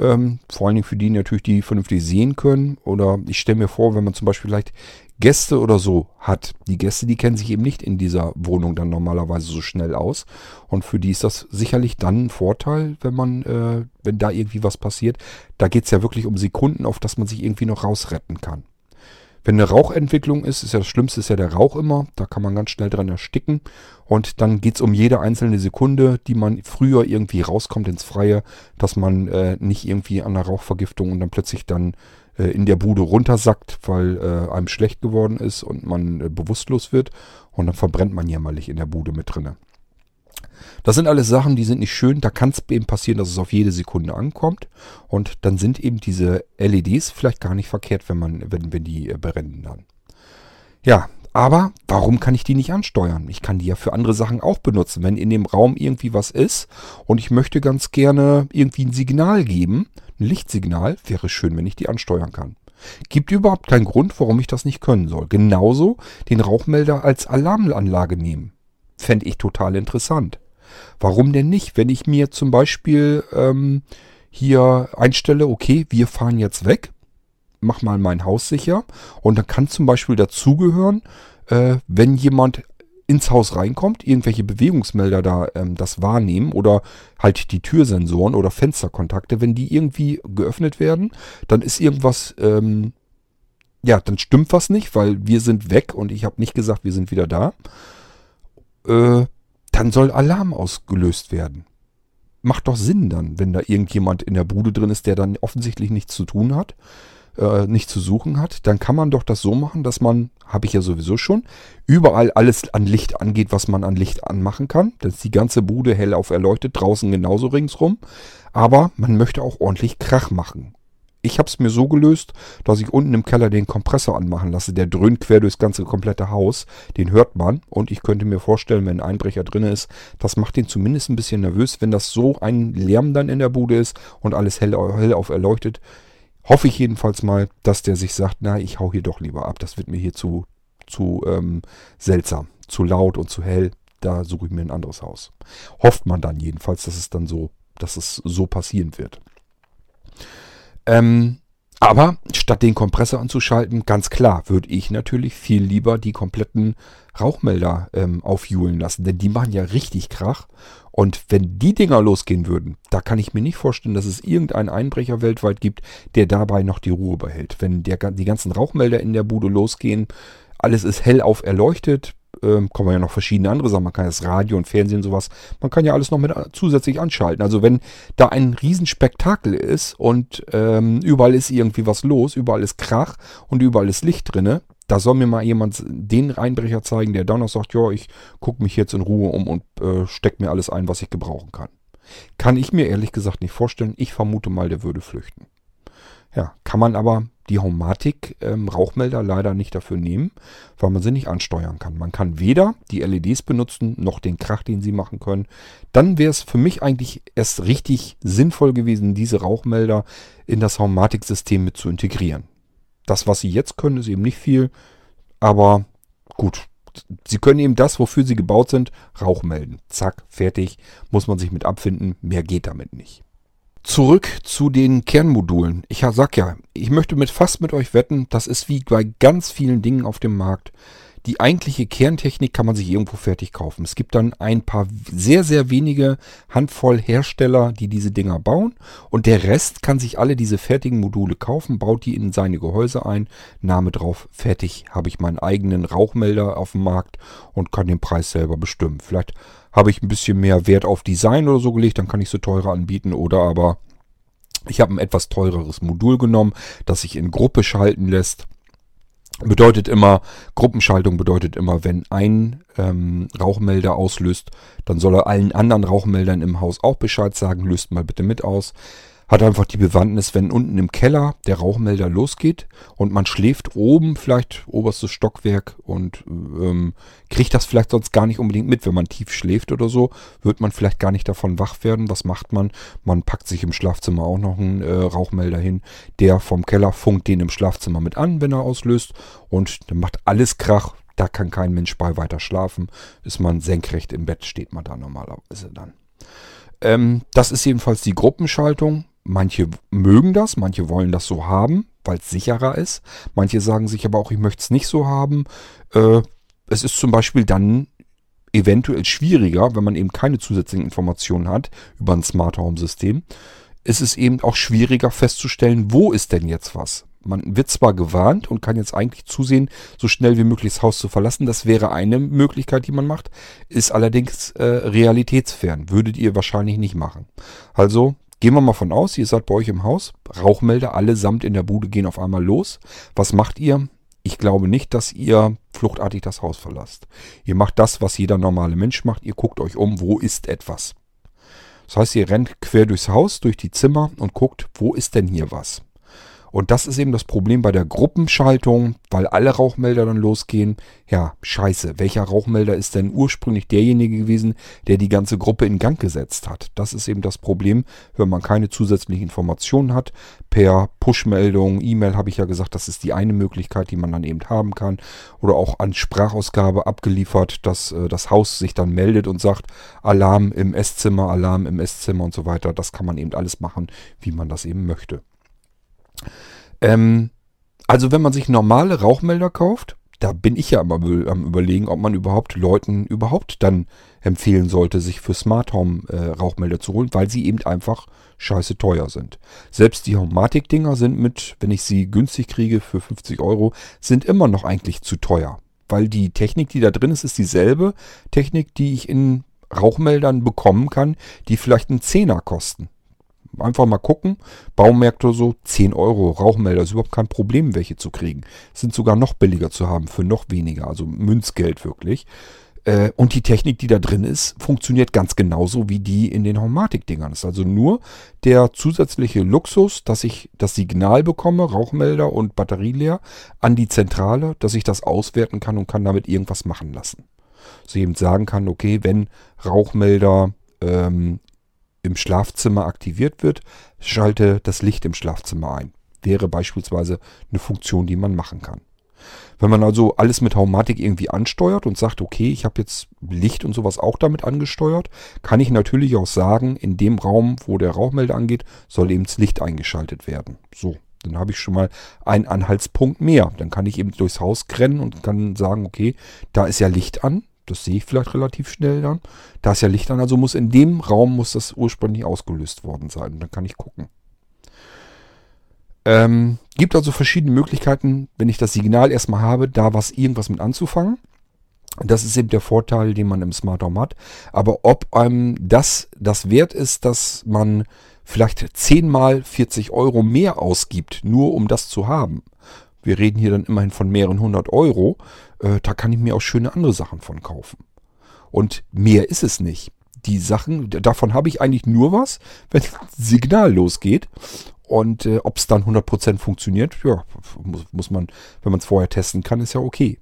[SPEAKER 1] Ähm, vor allen Dingen für die natürlich, die vernünftig sehen können. Oder ich stelle mir vor, wenn man zum Beispiel vielleicht Gäste oder so hat. Die Gäste, die kennen sich eben nicht in dieser Wohnung dann normalerweise so schnell aus. Und für die ist das sicherlich dann ein Vorteil, wenn man, äh, wenn da irgendwie was passiert. Da geht es ja wirklich um Sekunden, auf dass man sich irgendwie noch rausretten kann. Wenn eine Rauchentwicklung ist, ist ja das Schlimmste, ist ja der Rauch immer. Da kann man ganz schnell dran ersticken. Und dann geht es um jede einzelne Sekunde, die man früher irgendwie rauskommt ins Freie, dass man äh, nicht irgendwie an der Rauchvergiftung und dann plötzlich dann äh, in der Bude runtersackt, weil äh, einem schlecht geworden ist und man äh, bewusstlos wird. Und dann verbrennt man jämmerlich in der Bude mit drinne. Das sind alles Sachen, die sind nicht schön. Da kann es eben passieren, dass es auf jede Sekunde ankommt. Und dann sind eben diese LEDs vielleicht gar nicht verkehrt, wenn man, wenn, wenn die äh, brennen dann. Ja, aber warum kann ich die nicht ansteuern? Ich kann die ja für andere Sachen auch benutzen. Wenn in dem Raum irgendwie was ist und ich möchte ganz gerne irgendwie ein Signal geben, ein Lichtsignal, wäre schön, wenn ich die ansteuern kann. Gibt überhaupt keinen Grund, warum ich das nicht können soll. Genauso den Rauchmelder als Alarmanlage nehmen. Fände ich total interessant. Warum denn nicht? Wenn ich mir zum Beispiel ähm, hier einstelle, okay, wir fahren jetzt weg, mach mal mein Haus sicher und dann kann zum Beispiel dazugehören, äh, wenn jemand ins Haus reinkommt, irgendwelche Bewegungsmelder da ähm, das wahrnehmen oder halt die Türsensoren oder Fensterkontakte, wenn die irgendwie geöffnet werden, dann ist irgendwas, ähm, ja, dann stimmt was nicht, weil wir sind weg und ich habe nicht gesagt, wir sind wieder da. Äh, dann soll Alarm ausgelöst werden. Macht doch Sinn dann, wenn da irgendjemand in der Bude drin ist, der dann offensichtlich nichts zu tun hat äh, nicht zu suchen hat, dann kann man doch das so machen, dass man, habe ich ja sowieso schon, überall alles an Licht angeht, was man an Licht anmachen kann. Dann ist die ganze Bude hell auf erleuchtet, draußen genauso ringsrum. Aber man möchte auch ordentlich Krach machen. Ich habe es mir so gelöst, dass ich unten im Keller den Kompressor anmachen lasse. Der dröhnt quer durchs ganze komplette Haus. Den hört man. Und ich könnte mir vorstellen, wenn ein Einbrecher drin ist, das macht den zumindest ein bisschen nervös, wenn das so ein Lärm dann in der Bude ist und alles hell, hell auf erleuchtet hoffe ich jedenfalls mal, dass der sich sagt, na, ich hau hier doch lieber ab. Das wird mir hier zu, zu ähm, seltsam, zu laut und zu hell. Da suche ich mir ein anderes Haus. Hofft man dann jedenfalls, dass es dann so, dass es so passieren wird. Ähm, aber statt den Kompressor anzuschalten, ganz klar, würde ich natürlich viel lieber die kompletten Rauchmelder ähm, aufjulen lassen, denn die machen ja richtig Krach. Und wenn die Dinger losgehen würden, da kann ich mir nicht vorstellen, dass es irgendeinen Einbrecher weltweit gibt, der dabei noch die Ruhe behält. Wenn der, die ganzen Rauchmelder in der Bude losgehen, alles ist hellauf erleuchtet, ähm, kommen ja noch verschiedene andere Sachen. Man kann das Radio und Fernsehen und sowas, man kann ja alles noch mit äh, zusätzlich anschalten. Also wenn da ein Riesenspektakel ist und ähm, überall ist irgendwie was los, überall ist Krach und überall ist Licht drinne, da soll mir mal jemand den Einbrecher zeigen, der dann noch sagt, ja, ich gucke mich jetzt in Ruhe um und äh, stecke mir alles ein, was ich gebrauchen kann. Kann ich mir ehrlich gesagt nicht vorstellen. Ich vermute mal, der würde flüchten. Ja, kann man aber die Homatic ähm, Rauchmelder leider nicht dafür nehmen, weil man sie nicht ansteuern kann. Man kann weder die LEDs benutzen, noch den Krach, den sie machen können. Dann wäre es für mich eigentlich erst richtig sinnvoll gewesen, diese Rauchmelder in das Homatic-System mit zu integrieren. Das, was sie jetzt können, ist eben nicht viel, aber gut. Sie können eben das, wofür sie gebaut sind, Rauch melden. Zack, fertig. Muss man sich mit abfinden. Mehr geht damit nicht. Zurück zu den Kernmodulen. Ich sag ja, ich möchte mit fast mit euch wetten, das ist wie bei ganz vielen Dingen auf dem Markt. Die eigentliche Kerntechnik kann man sich irgendwo fertig kaufen. Es gibt dann ein paar sehr, sehr wenige Handvoll Hersteller, die diese Dinger bauen. Und der Rest kann sich alle diese fertigen Module kaufen, baut die in seine Gehäuse ein, Name drauf, fertig. Habe ich meinen eigenen Rauchmelder auf dem Markt und kann den Preis selber bestimmen. Vielleicht habe ich ein bisschen mehr Wert auf Design oder so gelegt, dann kann ich sie teurer anbieten. Oder aber ich habe ein etwas teureres Modul genommen, das sich in Gruppe schalten lässt bedeutet immer, Gruppenschaltung bedeutet immer, wenn ein ähm, Rauchmelder auslöst, dann soll er allen anderen Rauchmeldern im Haus auch Bescheid sagen, löst mal bitte mit aus. Hat einfach die Bewandtnis, wenn unten im Keller der Rauchmelder losgeht und man schläft oben, vielleicht oberstes Stockwerk und ähm, kriegt das vielleicht sonst gar nicht unbedingt mit, wenn man tief schläft oder so, wird man vielleicht gar nicht davon wach werden. Was macht man? Man packt sich im Schlafzimmer auch noch einen äh, Rauchmelder hin, der vom Keller funkt den im Schlafzimmer mit an, wenn er auslöst und dann macht alles Krach. Da kann kein Mensch bei weiter schlafen. Ist man senkrecht im Bett, steht man da normalerweise dann. Ähm, das ist jedenfalls die Gruppenschaltung. Manche mögen das, manche wollen das so haben, weil es sicherer ist. Manche sagen sich aber auch, ich möchte es nicht so haben. Äh, es ist zum Beispiel dann eventuell schwieriger, wenn man eben keine zusätzlichen Informationen hat über ein Smart Home System. Es ist eben auch schwieriger festzustellen, wo ist denn jetzt was. Man wird zwar gewarnt und kann jetzt eigentlich zusehen, so schnell wie möglich das Haus zu verlassen. Das wäre eine Möglichkeit, die man macht. Ist allerdings äh, realitätsfern. Würdet ihr wahrscheinlich nicht machen. Also Gehen wir mal von aus, ihr seid bei euch im Haus, Rauchmelder allesamt in der Bude gehen auf einmal los. Was macht ihr? ich glaube nicht, dass ihr fluchtartig das Haus verlasst. Ihr macht das, was jeder normale Mensch macht. Ihr guckt euch um, wo ist etwas. Das heißt, ihr rennt quer durchs Haus, durch die Zimmer und guckt, wo ist denn hier was. Und das ist eben das Problem bei der Gruppenschaltung, weil alle Rauchmelder dann losgehen. Ja, scheiße, welcher Rauchmelder ist denn ursprünglich derjenige gewesen, der die ganze Gruppe in Gang gesetzt hat? Das ist eben das Problem, wenn man keine zusätzlichen Informationen hat. Per Push-Meldung, E-Mail habe ich ja gesagt, das ist die eine Möglichkeit, die man dann eben haben kann. Oder auch an Sprachausgabe abgeliefert, dass äh, das Haus sich dann meldet und sagt, Alarm im Esszimmer, Alarm im Esszimmer und so weiter. Das kann man eben alles machen, wie man das eben möchte. Ähm, also wenn man sich normale Rauchmelder kauft, da bin ich ja immer am überlegen, ob man überhaupt Leuten überhaupt dann empfehlen sollte, sich für Smart Home äh, Rauchmelder zu holen, weil sie eben einfach scheiße teuer sind. Selbst die Homatic-Dinger sind mit, wenn ich sie günstig kriege für 50 Euro, sind immer noch eigentlich zu teuer. Weil die Technik, die da drin ist, ist dieselbe Technik, die ich in Rauchmeldern bekommen kann, die vielleicht einen Zehner kosten. Einfach mal gucken. Baumärkte so 10 Euro. Rauchmelder ist überhaupt kein Problem, welche zu kriegen. Sind sogar noch billiger zu haben für noch weniger. Also Münzgeld wirklich. Äh, und die Technik, die da drin ist, funktioniert ganz genauso wie die in den Homatic-Dingern. ist also nur der zusätzliche Luxus, dass ich das Signal bekomme, Rauchmelder und Batterie leer, an die Zentrale, dass ich das auswerten kann und kann damit irgendwas machen lassen. So eben sagen kann, okay, wenn Rauchmelder ähm, im Schlafzimmer aktiviert wird, schalte das Licht im Schlafzimmer ein. Wäre beispielsweise eine Funktion, die man machen kann. Wenn man also alles mit Haumatik irgendwie ansteuert und sagt, okay, ich habe jetzt Licht und sowas auch damit angesteuert, kann ich natürlich auch sagen, in dem Raum, wo der Rauchmelder angeht, soll eben das Licht eingeschaltet werden. So, dann habe ich schon mal einen Anhaltspunkt mehr. Dann kann ich eben durchs Haus rennen und kann sagen, okay, da ist ja Licht an. Das sehe ich vielleicht relativ schnell dann. Da ist ja Licht an, also muss in dem Raum muss das ursprünglich ausgelöst worden sein. Dann kann ich gucken. Ähm, gibt also verschiedene Möglichkeiten, wenn ich das Signal erstmal habe, da was irgendwas mit anzufangen. Das ist eben der Vorteil, den man im Smart Home hat. Aber ob einem das das wert ist, dass man vielleicht 10 mal 40 Euro mehr ausgibt, nur um das zu haben. Wir reden hier dann immerhin von mehreren hundert Euro äh, da kann ich mir auch schöne andere Sachen von kaufen. Und mehr ist es nicht. Die Sachen, davon habe ich eigentlich nur was, wenn das Signal losgeht. Und äh, ob es dann 100% funktioniert, ja, muss, muss man, wenn man es vorher testen kann, ist ja okay.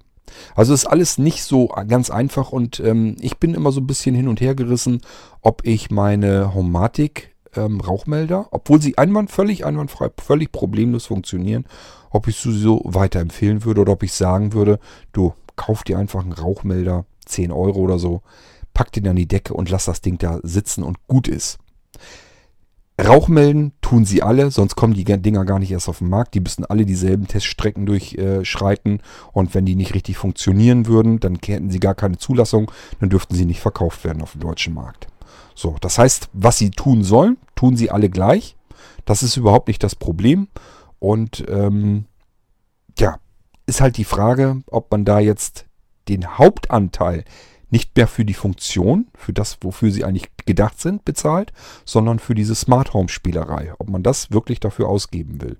[SPEAKER 1] Also ist alles nicht so ganz einfach und ähm, ich bin immer so ein bisschen hin und her gerissen, ob ich meine Homatic ähm, Rauchmelder, obwohl sie einwand, völlig einwandfrei, völlig problemlos funktionieren, ob ich sie so weiterempfehlen würde oder ob ich sagen würde, du kauf dir einfach einen Rauchmelder, 10 Euro oder so, pack den an die Decke und lass das Ding da sitzen und gut ist. Rauchmelden tun sie alle, sonst kommen die Dinger gar nicht erst auf den Markt. Die müssen alle dieselben Teststrecken durchschreiten und wenn die nicht richtig funktionieren würden, dann hätten sie gar keine Zulassung, dann dürften sie nicht verkauft werden auf dem deutschen Markt. So, das heißt, was sie tun sollen, tun sie alle gleich. Das ist überhaupt nicht das Problem. Und ähm, ja, ist halt die Frage, ob man da jetzt den Hauptanteil nicht mehr für die Funktion, für das, wofür sie eigentlich gedacht sind, bezahlt, sondern für diese Smart Home Spielerei. Ob man das wirklich dafür ausgeben will.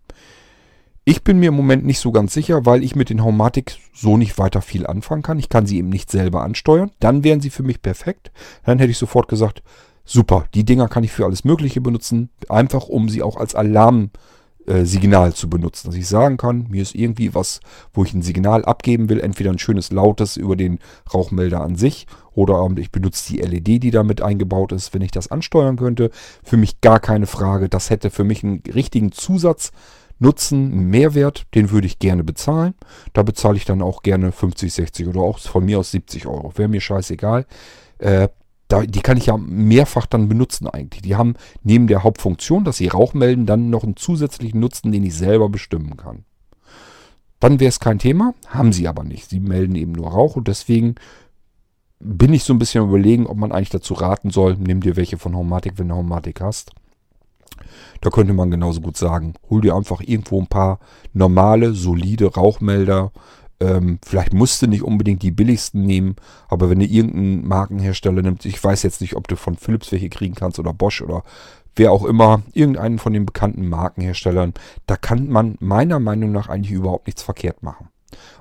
[SPEAKER 1] Ich bin mir im Moment nicht so ganz sicher, weil ich mit den Homematic so nicht weiter viel anfangen kann. Ich kann sie eben nicht selber ansteuern. Dann wären sie für mich perfekt. Dann hätte ich sofort gesagt, super, die Dinger kann ich für alles Mögliche benutzen, einfach um sie auch als Alarmsignal zu benutzen. Dass ich sagen kann, mir ist irgendwie was, wo ich ein Signal abgeben will, entweder ein schönes lautes über den Rauchmelder an sich oder ich benutze die LED, die damit eingebaut ist, wenn ich das ansteuern könnte. Für mich gar keine Frage. Das hätte für mich einen richtigen Zusatz. Nutzen, Mehrwert, den würde ich gerne bezahlen. Da bezahle ich dann auch gerne 50, 60 oder auch von mir aus 70 Euro. Wäre mir scheißegal. Äh, da, die kann ich ja mehrfach dann benutzen eigentlich. Die haben neben der Hauptfunktion, dass sie Rauch melden, dann noch einen zusätzlichen Nutzen, den ich selber bestimmen kann. Dann wäre es kein Thema, haben sie aber nicht. Sie melden eben nur Rauch und deswegen bin ich so ein bisschen überlegen, ob man eigentlich dazu raten soll, nimm dir welche von Homatic, wenn du Homatic hast. Da könnte man genauso gut sagen, hol dir einfach irgendwo ein paar normale, solide Rauchmelder, ähm, vielleicht musst du nicht unbedingt die billigsten nehmen, aber wenn du irgendeinen Markenhersteller nimmst, ich weiß jetzt nicht, ob du von Philips welche kriegen kannst oder Bosch oder wer auch immer, irgendeinen von den bekannten Markenherstellern, da kann man meiner Meinung nach eigentlich überhaupt nichts verkehrt machen.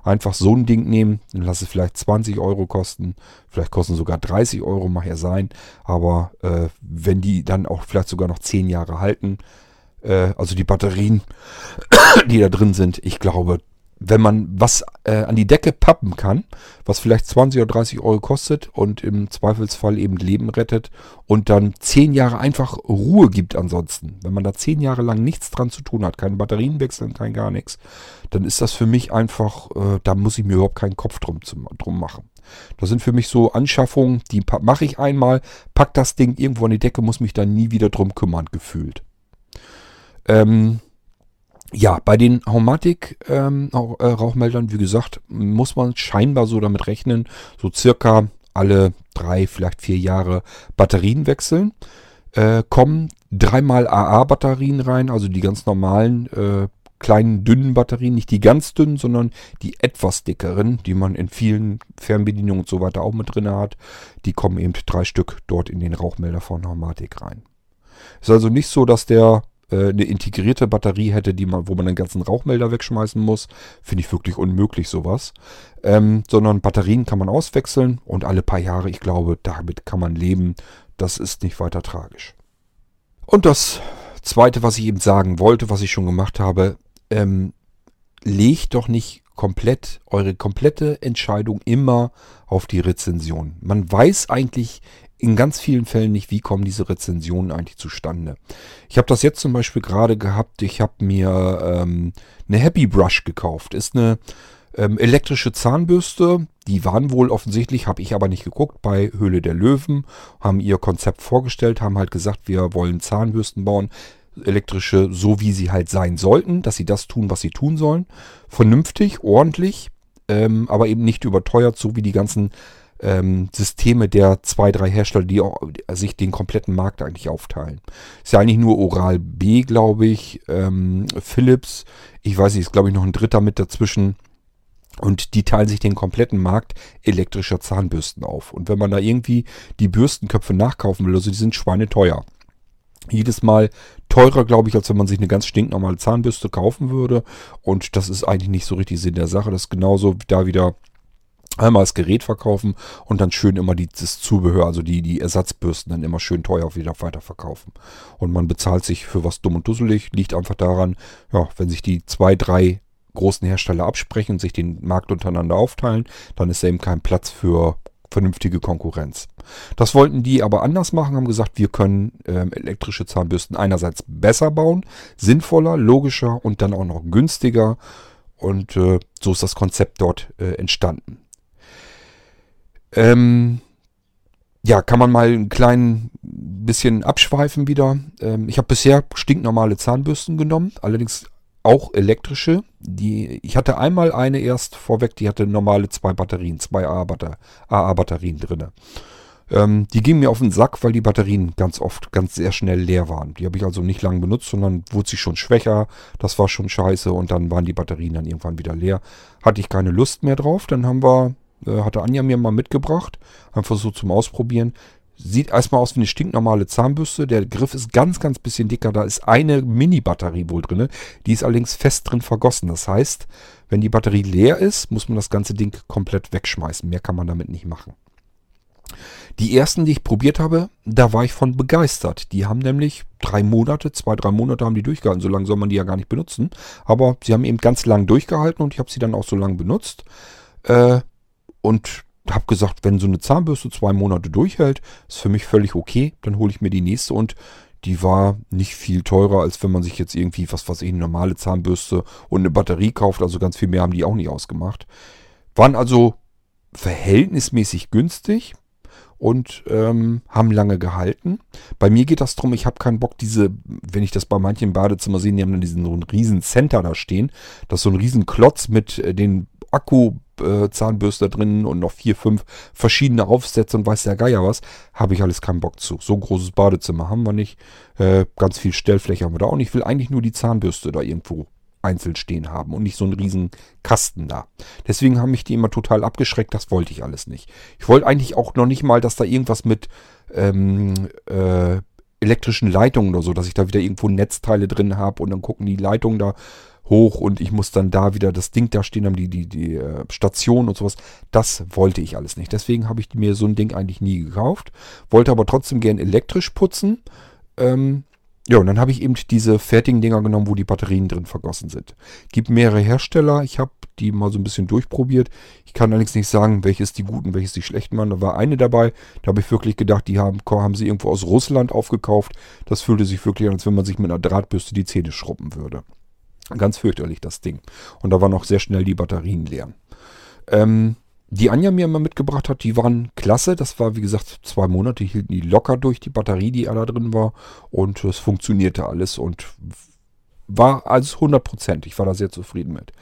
[SPEAKER 1] Einfach so ein Ding nehmen, dann lass es vielleicht 20 Euro kosten, vielleicht kosten sogar 30 Euro, mag ja sein. Aber äh, wenn die dann auch vielleicht sogar noch 10 Jahre halten, äh, also die Batterien, die da drin sind, ich glaube, wenn man was äh, an die Decke pappen kann, was vielleicht 20 oder 30 Euro kostet und im Zweifelsfall eben Leben rettet und dann 10 Jahre einfach Ruhe gibt ansonsten, wenn man da 10 Jahre lang nichts dran zu tun hat, keine Batterien wechseln, kein gar nichts, dann ist das für mich einfach, äh, da muss ich mir überhaupt keinen Kopf drum, drum machen. Das sind für mich so Anschaffungen, die mache ich einmal, pack das Ding irgendwo an die Decke, muss mich dann nie wieder drum kümmern, gefühlt. Ähm, ja, bei den Haumatic-Rauchmeldern, ähm, äh, wie gesagt, muss man scheinbar so damit rechnen, so circa alle drei, vielleicht vier Jahre Batterien wechseln. Äh, kommen dreimal AA-Batterien rein, also die ganz normalen äh, kleinen, dünnen Batterien, nicht die ganz dünnen, sondern die etwas dickeren, die man in vielen Fernbedienungen und so weiter auch mit drin hat. Die kommen eben drei Stück dort in den Rauchmelder von Haumatic rein. Ist also nicht so, dass der äh, eine integrierte Batterie hätte, die man, wo man den ganzen Rauchmelder wegschmeißen muss, finde ich wirklich unmöglich sowas. Ähm, sondern Batterien kann man auswechseln und alle paar Jahre, ich glaube, damit kann man leben. Das ist nicht weiter tragisch. Und das Zweite, was ich eben sagen wollte, was ich schon gemacht habe, ähm, legt doch nicht komplett eure komplette Entscheidung immer auf die Rezension. Man weiß eigentlich in ganz vielen Fällen nicht, wie kommen diese Rezensionen eigentlich zustande. Ich habe das jetzt zum Beispiel gerade gehabt, ich habe mir ähm, eine Happy Brush gekauft. Ist eine ähm, elektrische Zahnbürste. Die waren wohl offensichtlich, habe ich aber nicht geguckt, bei Höhle der Löwen, haben ihr Konzept vorgestellt, haben halt gesagt, wir wollen Zahnbürsten bauen, elektrische, so wie sie halt sein sollten, dass sie das tun, was sie tun sollen. Vernünftig, ordentlich, ähm, aber eben nicht überteuert, so wie die ganzen ähm, Systeme der zwei, drei Hersteller, die auch, sich den kompletten Markt eigentlich aufteilen. Ist ja eigentlich nur Oral B, glaube ich, ähm, Philips, ich weiß nicht, ist glaube ich noch ein dritter mit dazwischen. Und die teilen sich den kompletten Markt elektrischer Zahnbürsten auf. Und wenn man da irgendwie die Bürstenköpfe nachkaufen will, also die sind schweineteuer. Jedes Mal teurer, glaube ich, als wenn man sich eine ganz stinknormale Zahnbürste kaufen würde. Und das ist eigentlich nicht so richtig Sinn der Sache. Das ist genauso da wieder einmal das Gerät verkaufen und dann schön immer die, das Zubehör, also die, die Ersatzbürsten dann immer schön teuer wieder weiterverkaufen. Und man bezahlt sich für was dumm und dusselig, liegt einfach daran, ja, wenn sich die zwei, drei großen Hersteller absprechen und sich den Markt untereinander aufteilen, dann ist eben kein Platz für vernünftige Konkurrenz. Das wollten die aber anders machen, haben gesagt, wir können ähm, elektrische Zahnbürsten einerseits besser bauen, sinnvoller, logischer und dann auch noch günstiger. Und äh, so ist das Konzept dort äh, entstanden. Ähm, ja, kann man mal ein klein bisschen abschweifen wieder. Ähm, ich habe bisher stinknormale Zahnbürsten genommen, allerdings auch elektrische. Die, ich hatte einmal eine erst vorweg, die hatte normale zwei Batterien, zwei AA-Batterien drin. Ähm, die gingen mir auf den Sack, weil die Batterien ganz oft ganz sehr schnell leer waren. Die habe ich also nicht lange benutzt, sondern wurde sie schon schwächer. Das war schon scheiße und dann waren die Batterien dann irgendwann wieder leer. Hatte ich keine Lust mehr drauf. Dann haben wir äh, hatte Anja mir mal mitgebracht. Einfach so zum Ausprobieren. Sieht erstmal aus wie eine stinknormale Zahnbürste. Der Griff ist ganz, ganz bisschen dicker. Da ist eine Mini-Batterie wohl drin. Die ist allerdings fest drin vergossen. Das heißt, wenn die Batterie leer ist, muss man das ganze Ding komplett wegschmeißen. Mehr kann man damit nicht machen. Die ersten, die ich probiert habe, da war ich von begeistert. Die haben nämlich drei Monate, zwei, drei Monate haben die durchgehalten. So lange soll man die ja gar nicht benutzen. Aber sie haben eben ganz lang durchgehalten und ich habe sie dann auch so lange benutzt. Äh, und habe gesagt, wenn so eine Zahnbürste zwei Monate durchhält, ist für mich völlig okay. Dann hole ich mir die nächste und die war nicht viel teurer, als wenn man sich jetzt irgendwie, was weiß ich, eine normale Zahnbürste und eine Batterie kauft. Also ganz viel mehr haben die auch nicht ausgemacht. Waren also verhältnismäßig günstig und ähm, haben lange gehalten. Bei mir geht das darum, ich habe keinen Bock, diese, wenn ich das bei manchen Badezimmer sehe, die haben dann diesen so einen riesen Center da stehen. Das ist so ein riesen Klotz mit äh, den Akku äh, Zahnbürste drin und noch vier, fünf verschiedene Aufsätze und weiß der Geier was, habe ich alles keinen Bock zu. So ein großes Badezimmer haben wir nicht. Äh, ganz viel Stellfläche haben wir da auch nicht. Ich will eigentlich nur die Zahnbürste da irgendwo einzeln stehen haben und nicht so einen riesen Kasten da. Deswegen haben mich die immer total abgeschreckt, das wollte ich alles nicht. Ich wollte eigentlich auch noch nicht mal, dass da irgendwas mit ähm, äh, elektrischen Leitungen oder so, dass ich da wieder irgendwo Netzteile drin habe und dann gucken die Leitungen da hoch und ich muss dann da wieder das Ding da stehen haben, die, die, die äh, Station und sowas. Das wollte ich alles nicht. Deswegen habe ich mir so ein Ding eigentlich nie gekauft. Wollte aber trotzdem gern elektrisch putzen. Ähm, ja, und dann habe ich eben diese fertigen Dinger genommen, wo die Batterien drin vergossen sind. Gibt mehrere Hersteller. Ich habe die mal so ein bisschen durchprobiert. Ich kann allerdings nicht sagen, welches die guten, welches die schlechten waren. Da war eine dabei, da habe ich wirklich gedacht, die haben, haben sie irgendwo aus Russland aufgekauft. Das fühlte sich wirklich an, als wenn man sich mit einer Drahtbürste die Zähne schrubben würde. Ganz fürchterlich, das Ding. Und da waren auch sehr schnell die Batterien leer. Ähm, die Anja mir immer mitgebracht hat, die waren klasse. Das war, wie gesagt, zwei Monate hielten die locker durch die Batterie, die da drin war. Und es funktionierte alles und war alles 100%. Ich war da sehr zufrieden mit.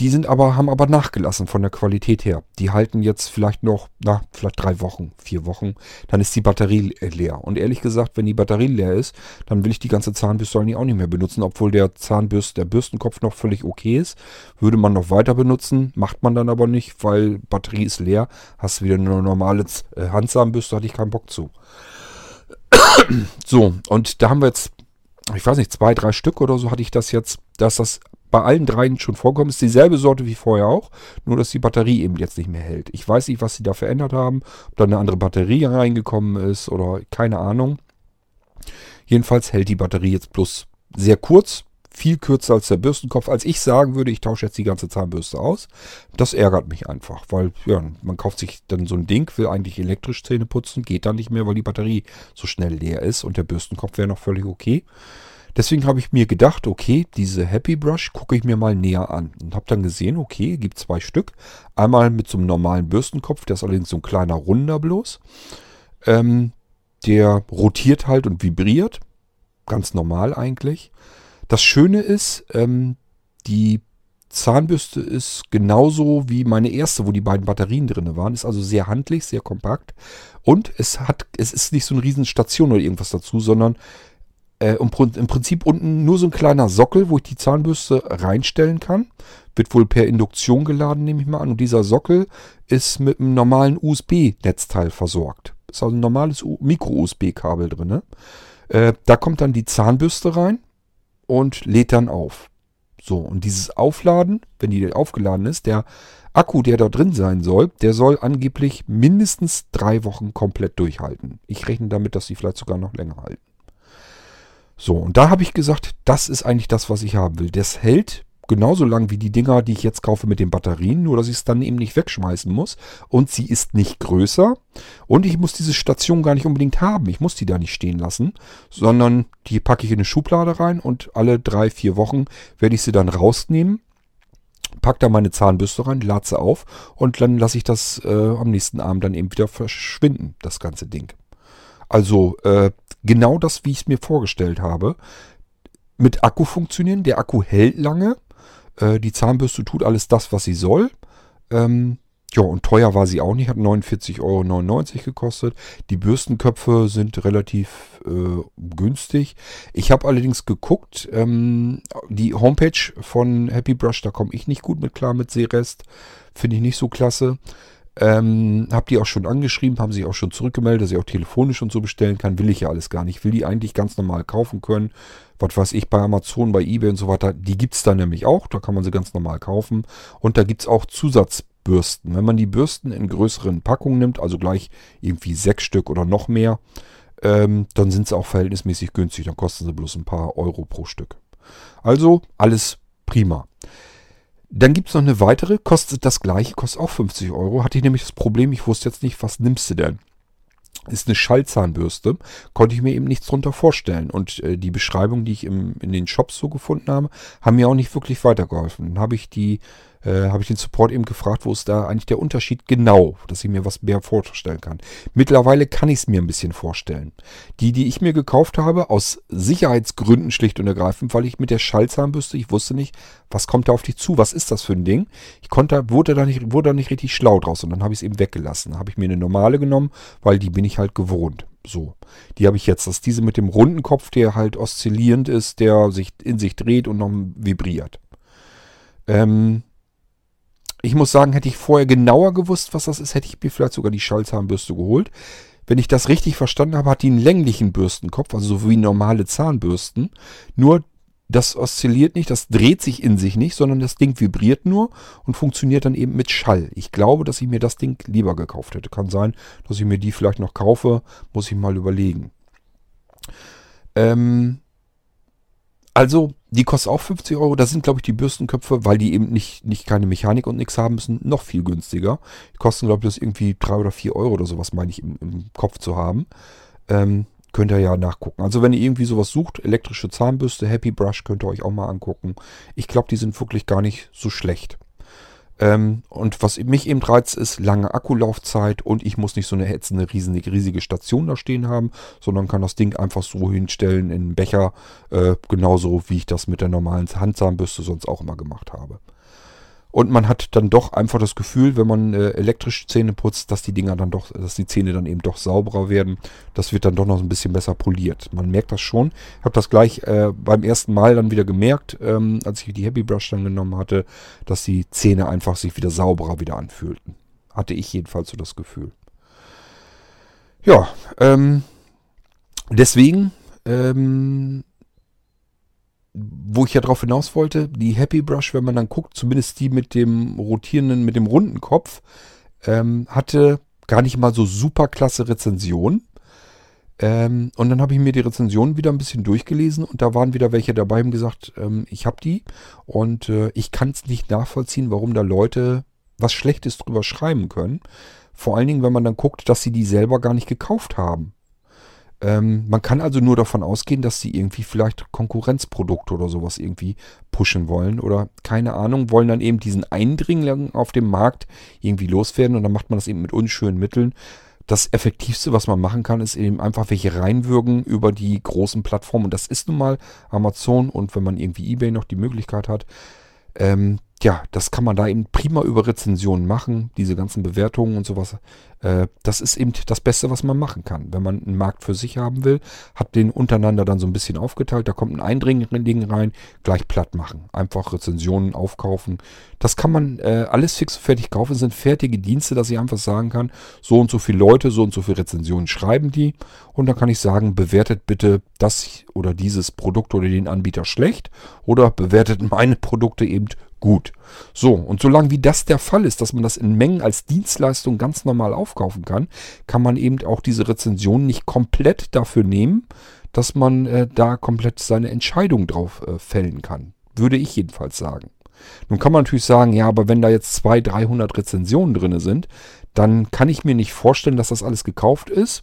[SPEAKER 1] Die sind aber, haben aber nachgelassen von der Qualität her. Die halten jetzt vielleicht noch, na, vielleicht drei Wochen, vier Wochen. Dann ist die Batterie leer. Und ehrlich gesagt, wenn die Batterie leer ist, dann will ich die ganze Zahnbürste eigentlich auch nicht mehr benutzen, obwohl der Zahnbürst, der Bürstenkopf noch völlig okay ist. Würde man noch weiter benutzen, macht man dann aber nicht, weil Batterie ist leer. Hast wieder eine normale äh, Handzahnbürste, hatte ich keinen Bock zu. so, und da haben wir jetzt, ich weiß nicht, zwei, drei Stück oder so hatte ich das jetzt, dass das bei allen dreien schon vorkommen. Ist dieselbe Sorte wie vorher auch, nur dass die Batterie eben jetzt nicht mehr hält. Ich weiß nicht, was sie da verändert haben, ob da eine andere Batterie reingekommen ist oder keine Ahnung. Jedenfalls hält die Batterie jetzt bloß sehr kurz, viel kürzer als der Bürstenkopf. Als ich sagen würde, ich tausche jetzt die ganze Zahnbürste aus, das ärgert mich einfach, weil ja, man kauft sich dann so ein Ding, will eigentlich elektrisch Zähne putzen, geht dann nicht mehr, weil die Batterie so schnell leer ist und der Bürstenkopf wäre noch völlig okay. Deswegen habe ich mir gedacht, okay, diese Happy Brush gucke ich mir mal näher an. Und habe dann gesehen, okay, gibt zwei Stück. Einmal mit so einem normalen Bürstenkopf, der ist allerdings so ein kleiner Runder bloß. Ähm, der rotiert halt und vibriert. Ganz normal eigentlich. Das Schöne ist, ähm, die Zahnbürste ist genauso wie meine erste, wo die beiden Batterien drin waren. Ist also sehr handlich, sehr kompakt. Und es hat, es ist nicht so eine riesen Station oder irgendwas dazu, sondern äh, im, Prinzip unten nur so ein kleiner Sockel, wo ich die Zahnbürste reinstellen kann. Wird wohl per Induktion geladen, nehme ich mal an. Und dieser Sockel ist mit einem normalen USB-Netzteil versorgt. Ist also ein normales Micro-USB-Kabel drin. Ne? Äh, da kommt dann die Zahnbürste rein und lädt dann auf. So, und dieses Aufladen, wenn die aufgeladen ist, der Akku, der da drin sein soll, der soll angeblich mindestens drei Wochen komplett durchhalten. Ich rechne damit, dass sie vielleicht sogar noch länger halten. So, und da habe ich gesagt, das ist eigentlich das, was ich haben will. Das hält genauso lang wie die Dinger, die ich jetzt kaufe mit den Batterien, nur dass ich es dann eben nicht wegschmeißen muss. Und sie ist nicht größer. Und ich muss diese Station gar nicht unbedingt haben. Ich muss die da nicht stehen lassen, sondern die packe ich in eine Schublade rein und alle drei, vier Wochen werde ich sie dann rausnehmen. Pack da meine Zahnbürste rein, lade sie auf und dann lasse ich das äh, am nächsten Abend dann eben wieder verschwinden, das ganze Ding. Also äh, genau das, wie ich es mir vorgestellt habe. Mit Akku funktionieren. Der Akku hält lange. Äh, die Zahnbürste tut alles das, was sie soll. Ähm, ja, und teuer war sie auch nicht, hat 49,99 Euro gekostet. Die Bürstenköpfe sind relativ äh, günstig. Ich habe allerdings geguckt, ähm, die Homepage von Happy Brush, da komme ich nicht gut mit klar mit Seerest. Finde ich nicht so klasse. Ähm, hab die auch schon angeschrieben, haben sich auch schon zurückgemeldet, dass ich auch telefonisch und so bestellen kann. Will ich ja alles gar nicht. Will die eigentlich ganz normal kaufen können. Was weiß ich, bei Amazon, bei Ebay und so weiter. Die gibt es da nämlich auch. Da kann man sie ganz normal kaufen. Und da gibt es auch Zusatzbürsten. Wenn man die Bürsten in größeren Packungen nimmt, also gleich irgendwie sechs Stück oder noch mehr, ähm, dann sind sie auch verhältnismäßig günstig. Dann kosten sie bloß ein paar Euro pro Stück. Also alles prima. Dann gibt es noch eine weitere, kostet das gleiche, kostet auch 50 Euro. Hatte ich nämlich das Problem, ich wusste jetzt nicht, was nimmst du denn? Ist eine Schallzahnbürste, konnte ich mir eben nichts drunter vorstellen. Und äh, die Beschreibung, die ich im, in den Shops so gefunden habe, haben mir auch nicht wirklich weitergeholfen. Dann habe ich die äh, habe ich den Support eben gefragt, wo ist da eigentlich der Unterschied genau, dass ich mir was mehr vorstellen kann. Mittlerweile kann ich es mir ein bisschen vorstellen. Die, die ich mir gekauft habe, aus Sicherheitsgründen schlicht und ergreifend, weil ich mit der Schallzahnbürste, ich wusste nicht, was kommt da auf dich zu, was ist das für ein Ding. Ich konnte, wurde da nicht, wurde da nicht richtig schlau draus und dann habe ich es eben weggelassen. Habe ich mir eine normale genommen, weil die bin ich halt gewohnt. So, die habe ich jetzt. Das ist diese mit dem runden Kopf, der halt oszillierend ist, der sich in sich dreht und noch vibriert. Ähm, ich muss sagen, hätte ich vorher genauer gewusst, was das ist, hätte ich mir vielleicht sogar die Schallzahnbürste geholt. Wenn ich das richtig verstanden habe, hat die einen länglichen Bürstenkopf, also so wie normale Zahnbürsten. Nur das oszilliert nicht, das dreht sich in sich nicht, sondern das Ding vibriert nur und funktioniert dann eben mit Schall. Ich glaube, dass ich mir das Ding lieber gekauft hätte. Kann sein, dass ich mir die vielleicht noch kaufe, muss ich mal überlegen. Ähm, also, die kostet auch 50 Euro. Das sind, glaube ich, die Bürstenköpfe, weil die eben nicht, nicht keine Mechanik und nichts haben müssen, noch viel günstiger. Die kosten, glaube ich, das irgendwie 3 oder 4 Euro oder sowas, meine ich, im, im Kopf zu haben. Ähm, könnt ihr ja nachgucken. Also wenn ihr irgendwie sowas sucht, elektrische Zahnbürste, Happy Brush, könnt ihr euch auch mal angucken. Ich glaube, die sind wirklich gar nicht so schlecht. Ähm, und was mich eben reizt, ist lange Akkulaufzeit und ich muss nicht so eine ätzende, riesige, riesige Station da stehen haben, sondern kann das Ding einfach so hinstellen in einen Becher, äh, genauso wie ich das mit der normalen Handzahnbürste sonst auch immer gemacht habe. Und man hat dann doch einfach das Gefühl, wenn man äh, elektrisch Zähne putzt, dass die Dinger dann doch, dass die Zähne dann eben doch sauberer werden. Das wird dann doch noch ein bisschen besser poliert. Man merkt das schon. Ich habe das gleich äh, beim ersten Mal dann wieder gemerkt, ähm, als ich die Happy Brush dann genommen hatte, dass die Zähne einfach sich wieder sauberer wieder anfühlten. Hatte ich jedenfalls so das Gefühl. Ja, ähm, deswegen ähm, wo ich ja drauf hinaus wollte, die Happy Brush, wenn man dann guckt, zumindest die mit dem rotierenden, mit dem runden Kopf, ähm, hatte gar nicht mal so super klasse Rezensionen. Ähm, und dann habe ich mir die Rezensionen wieder ein bisschen durchgelesen und da waren wieder welche dabei und gesagt, ähm, ich habe die und äh, ich kann es nicht nachvollziehen, warum da Leute was Schlechtes drüber schreiben können. Vor allen Dingen, wenn man dann guckt, dass sie die selber gar nicht gekauft haben. Ähm, man kann also nur davon ausgehen, dass sie irgendwie vielleicht Konkurrenzprodukte oder sowas irgendwie pushen wollen oder keine Ahnung, wollen dann eben diesen Eindringling auf dem Markt irgendwie loswerden und dann macht man das eben mit unschönen Mitteln. Das Effektivste, was man machen kann, ist eben einfach welche reinwürgen über die großen Plattformen. Und das ist nun mal Amazon und wenn man irgendwie eBay noch die Möglichkeit hat, ähm, ja, das kann man da eben prima über Rezensionen machen, diese ganzen Bewertungen und sowas. Äh, das ist eben das Beste, was man machen kann. Wenn man einen Markt für sich haben will, hat den untereinander dann so ein bisschen aufgeteilt. Da kommt ein Eindringling rein, gleich platt machen. Einfach Rezensionen aufkaufen. Das kann man äh, alles fix und fertig kaufen. Das sind fertige Dienste, dass ich einfach sagen kann, so und so viele Leute, so und so viele Rezensionen schreiben die. Und dann kann ich sagen, bewertet bitte das oder dieses Produkt oder den Anbieter schlecht oder bewertet meine Produkte eben gut. So, und solange wie das der Fall ist, dass man das in Mengen als Dienstleistung ganz normal aufkaufen kann, kann man eben auch diese Rezension nicht komplett dafür nehmen, dass man äh, da komplett seine Entscheidung drauf äh, fällen kann. Würde ich jedenfalls sagen. Nun kann man natürlich sagen, ja, aber wenn da jetzt 200, 300 Rezensionen drin sind, dann kann ich mir nicht vorstellen, dass das alles gekauft ist.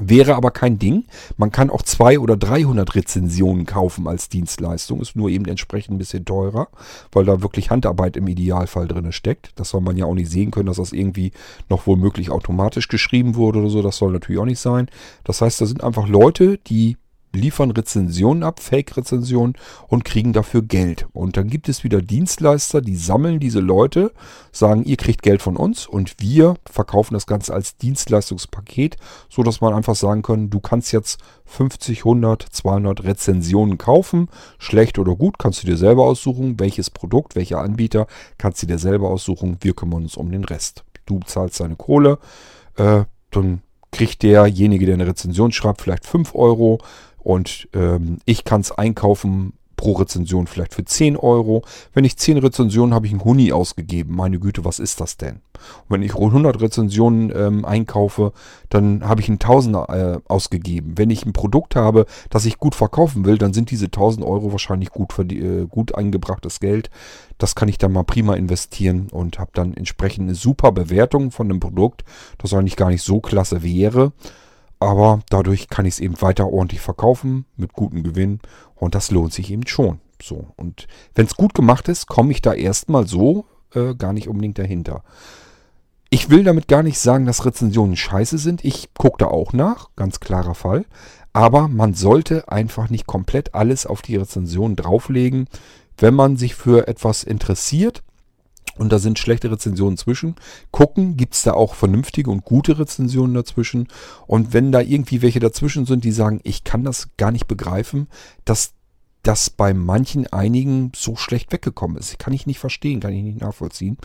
[SPEAKER 1] Wäre aber kein Ding. Man kann auch 200 oder 300 Rezensionen kaufen als Dienstleistung. Ist nur eben entsprechend ein bisschen teurer, weil da wirklich Handarbeit im Idealfall drin steckt. Das soll man ja auch nicht sehen können, dass das irgendwie noch womöglich automatisch geschrieben wurde oder so. Das soll natürlich auch nicht sein. Das heißt, da sind einfach Leute, die liefern Rezensionen ab, Fake-Rezensionen und kriegen dafür Geld. Und dann gibt es wieder Dienstleister, die sammeln diese Leute, sagen, ihr kriegt Geld von uns und wir verkaufen das Ganze als Dienstleistungspaket, so dass man einfach sagen kann, du kannst jetzt 50, 100, 200 Rezensionen kaufen. Schlecht oder gut, kannst du dir selber aussuchen. Welches Produkt, welcher Anbieter, kannst du dir selber aussuchen. Wir kümmern uns um den Rest. Du zahlst deine Kohle, äh, dann kriegt derjenige, der eine Rezension schreibt, vielleicht 5 Euro. Und ähm, ich kann es einkaufen pro Rezension vielleicht für 10 Euro. Wenn ich 10 Rezensionen habe ich einen Huni ausgegeben. Meine Güte, was ist das denn? Und wenn ich 100 Rezensionen ähm, einkaufe, dann habe ich einen Tausender äh, ausgegeben. Wenn ich ein Produkt habe, das ich gut verkaufen will, dann sind diese 1000 Euro wahrscheinlich gut, äh, gut eingebrachtes Geld. Das kann ich dann mal prima investieren und habe dann entsprechend eine super Bewertung von einem Produkt, das eigentlich gar nicht so klasse wäre aber dadurch kann ich es eben weiter ordentlich verkaufen mit gutem Gewinn und das lohnt sich eben schon. So und wenn es gut gemacht ist, komme ich da erstmal so äh, gar nicht unbedingt dahinter. Ich will damit gar nicht sagen, dass Rezensionen scheiße sind. Ich gucke da auch nach, ganz klarer Fall. Aber man sollte einfach nicht komplett alles auf die Rezension drauflegen. Wenn man sich für etwas interessiert, und da sind schlechte Rezensionen zwischen. Gucken, gibt es da auch vernünftige und gute Rezensionen dazwischen. Und wenn da irgendwie welche dazwischen sind, die sagen, ich kann das gar nicht begreifen, dass das bei manchen einigen so schlecht weggekommen ist. Kann ich nicht verstehen, kann ich nicht nachvollziehen.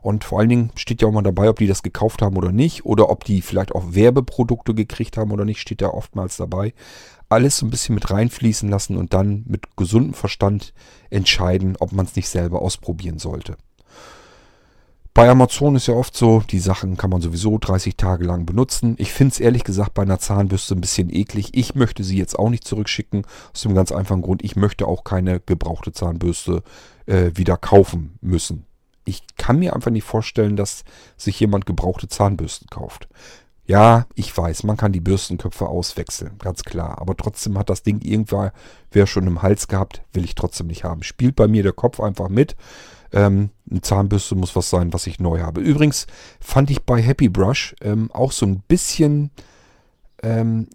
[SPEAKER 1] Und vor allen Dingen steht ja auch mal dabei, ob die das gekauft haben oder nicht. Oder ob die vielleicht auch Werbeprodukte gekriegt haben oder nicht, steht da oftmals dabei. alles so ein bisschen mit reinfließen lassen und dann mit gesundem Verstand entscheiden, ob man es nicht selber ausprobieren sollte. Bei Amazon ist ja oft so, die Sachen kann man sowieso 30 Tage lang benutzen. Ich finde es ehrlich gesagt bei einer Zahnbürste ein bisschen eklig. Ich möchte sie jetzt auch nicht zurückschicken. Aus dem ganz einfachen Grund, ich möchte auch keine gebrauchte Zahnbürste äh, wieder kaufen müssen. Ich kann mir einfach nicht vorstellen, dass sich jemand gebrauchte Zahnbürsten kauft. Ja, ich weiß, man kann die Bürstenköpfe auswechseln, ganz klar. Aber trotzdem hat das Ding irgendwann, wer schon im Hals gehabt, will ich trotzdem nicht haben. Spielt bei mir der Kopf einfach mit. Ähm, eine Zahnbürste muss was sein, was ich neu habe. Übrigens fand ich bei Happy Brush ähm, auch so ein bisschen ähm,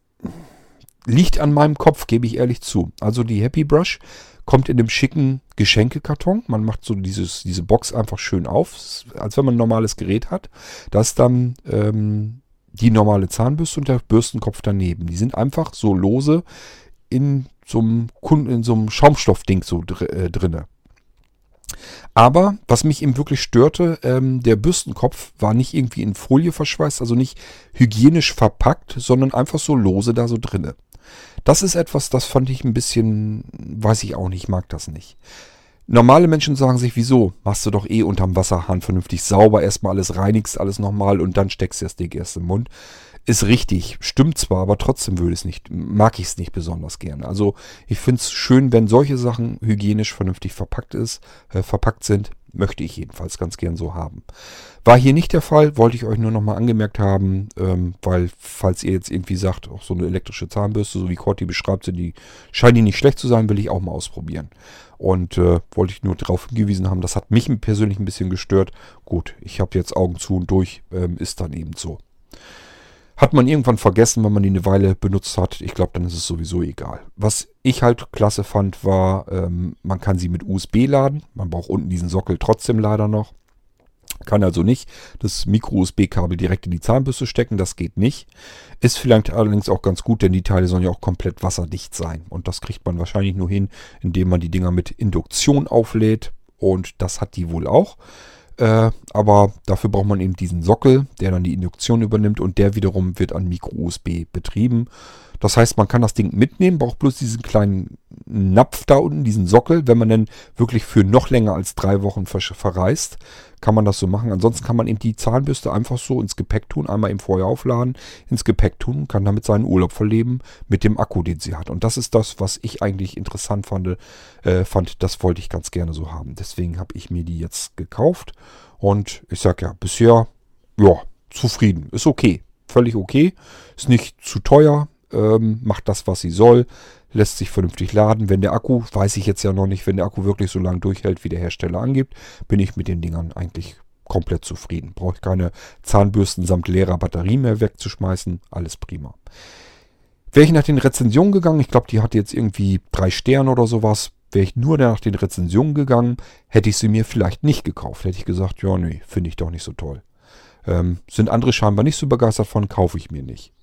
[SPEAKER 1] liegt an meinem Kopf, gebe ich ehrlich zu. Also die Happy Brush kommt in einem schicken Geschenkekarton. Man macht so dieses, diese Box einfach schön auf, als wenn man ein normales Gerät hat. Da ist dann ähm, die normale Zahnbürste und der Bürstenkopf daneben. Die sind einfach so lose in so einem, in so einem Schaumstoffding so dr äh, drinne. Aber was mich eben wirklich störte, ähm, der Bürstenkopf war nicht irgendwie in Folie verschweißt, also nicht hygienisch verpackt, sondern einfach so lose da so drinne. Das ist etwas, das fand ich ein bisschen, weiß ich auch nicht, mag das nicht. Normale Menschen sagen sich, wieso? Machst du doch eh unterm Wasserhahn vernünftig sauber, erstmal alles reinigst, alles nochmal und dann steckst du das Ding erst im Mund. Ist richtig, stimmt zwar, aber trotzdem würde es nicht, mag ich es nicht besonders gerne. Also ich finde es schön, wenn solche Sachen hygienisch vernünftig verpackt ist, äh, verpackt sind. Möchte ich jedenfalls ganz gern so haben. War hier nicht der Fall, wollte ich euch nur nochmal angemerkt haben, ähm, weil falls ihr jetzt irgendwie sagt, auch so eine elektrische Zahnbürste, so wie Corti beschreibt sie, die scheint die nicht schlecht zu sein, will ich auch mal ausprobieren. Und äh, wollte ich nur darauf hingewiesen haben, das hat mich persönlich ein bisschen gestört. Gut, ich habe jetzt Augen zu und durch, ähm, ist dann eben so. Hat man irgendwann vergessen, wenn man die eine Weile benutzt hat. Ich glaube, dann ist es sowieso egal. Was ich halt klasse fand, war, ähm, man kann sie mit USB laden. Man braucht unten diesen Sockel trotzdem leider noch. Kann also nicht das Micro-USB-Kabel direkt in die Zahnbürste stecken, das geht nicht. Ist vielleicht allerdings auch ganz gut, denn die Teile sollen ja auch komplett wasserdicht sein. Und das kriegt man wahrscheinlich nur hin, indem man die Dinger mit Induktion auflädt. Und das hat die wohl auch. Äh, aber dafür braucht man eben diesen Sockel, der dann die Induktion übernimmt und der wiederum wird an Micro-USB betrieben. Das heißt, man kann das Ding mitnehmen, braucht bloß diesen kleinen Napf da unten, diesen Sockel. Wenn man dann wirklich für noch länger als drei Wochen ver verreist, kann man das so machen. Ansonsten kann man eben die Zahnbürste einfach so ins Gepäck tun, einmal eben vorher aufladen, ins Gepäck tun, kann damit seinen Urlaub verleben mit dem Akku, den sie hat. Und das ist das, was ich eigentlich interessant fand. Äh, fand das wollte ich ganz gerne so haben. Deswegen habe ich mir die jetzt gekauft. Und ich sage ja, bisher, ja, zufrieden. Ist okay. Völlig okay. Ist nicht zu teuer ähm, macht das, was sie soll, lässt sich vernünftig laden. Wenn der Akku, weiß ich jetzt ja noch nicht, wenn der Akku wirklich so lange durchhält, wie der Hersteller angibt, bin ich mit den Dingern eigentlich komplett zufrieden. Brauche ich keine Zahnbürsten samt leerer Batterie mehr wegzuschmeißen. Alles prima. Wäre ich nach den Rezensionen gegangen, ich glaube, die hatte jetzt irgendwie drei Sterne oder sowas. Wäre ich nur nach den Rezensionen gegangen, hätte ich sie mir vielleicht nicht gekauft. Hätte ich gesagt, ja, nee, finde ich doch nicht so toll. Ähm, sind andere scheinbar nicht so begeistert von, kaufe ich mir nicht.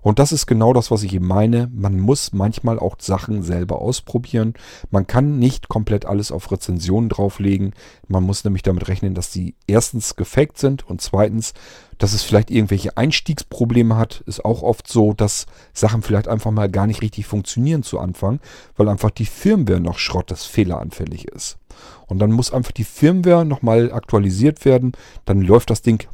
[SPEAKER 1] Und das ist genau das, was ich eben meine. Man muss manchmal auch Sachen selber ausprobieren. Man kann nicht komplett alles auf Rezensionen drauflegen. Man muss nämlich damit rechnen, dass die erstens gefaked sind und zweitens, dass es vielleicht irgendwelche Einstiegsprobleme hat. Ist auch oft so, dass Sachen vielleicht einfach mal gar nicht richtig funktionieren zu Anfang, weil einfach die Firmware noch Schrott, das fehleranfällig ist. Und dann muss einfach die Firmware nochmal aktualisiert werden. Dann läuft das Ding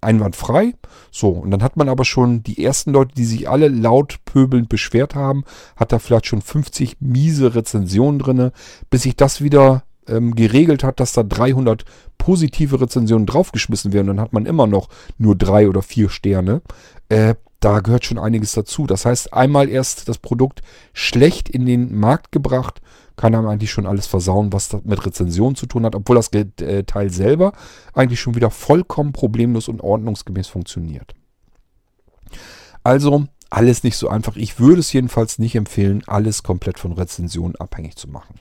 [SPEAKER 1] einwandfrei. So, und dann hat man aber schon die ersten Leute, die sich alle laut pöbelnd beschwert haben, hat da vielleicht schon 50 miese Rezensionen drinne, bis sich das wieder ähm, geregelt hat, dass da 300 positive Rezensionen draufgeschmissen werden. Dann hat man immer noch nur drei oder vier Sterne. Äh, da gehört schon einiges dazu. Das heißt, einmal erst das Produkt schlecht in den Markt gebracht, kann einem eigentlich schon alles versauen, was mit Rezensionen zu tun hat, obwohl das äh, Teil selber eigentlich schon wieder vollkommen problemlos und ordnungsgemäß funktioniert. Also alles nicht so einfach. Ich würde es jedenfalls nicht empfehlen, alles komplett von Rezensionen abhängig zu machen.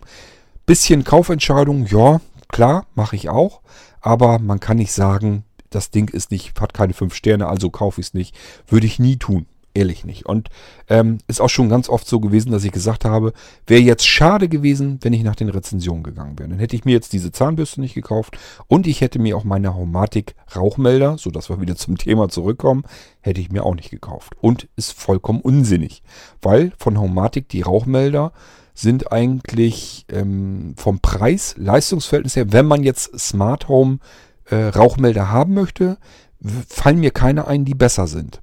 [SPEAKER 1] Bisschen Kaufentscheidung, ja, klar, mache ich auch. Aber man kann nicht sagen, das Ding ist nicht, hat keine fünf Sterne, also kaufe ich es nicht. Würde ich nie tun. Ehrlich nicht. Und ähm, ist auch schon ganz oft so gewesen, dass ich gesagt habe, wäre jetzt schade gewesen, wenn ich nach den Rezensionen gegangen wäre. Dann hätte ich mir jetzt diese Zahnbürste nicht gekauft und ich hätte mir auch meine Haumatik Rauchmelder, sodass wir wieder zum Thema zurückkommen, hätte ich mir auch nicht gekauft. Und ist vollkommen unsinnig, weil von Haumatik die Rauchmelder sind eigentlich ähm, vom Preis-Leistungsverhältnis her, wenn man jetzt Smart Home äh, Rauchmelder haben möchte, fallen mir keine ein, die besser sind.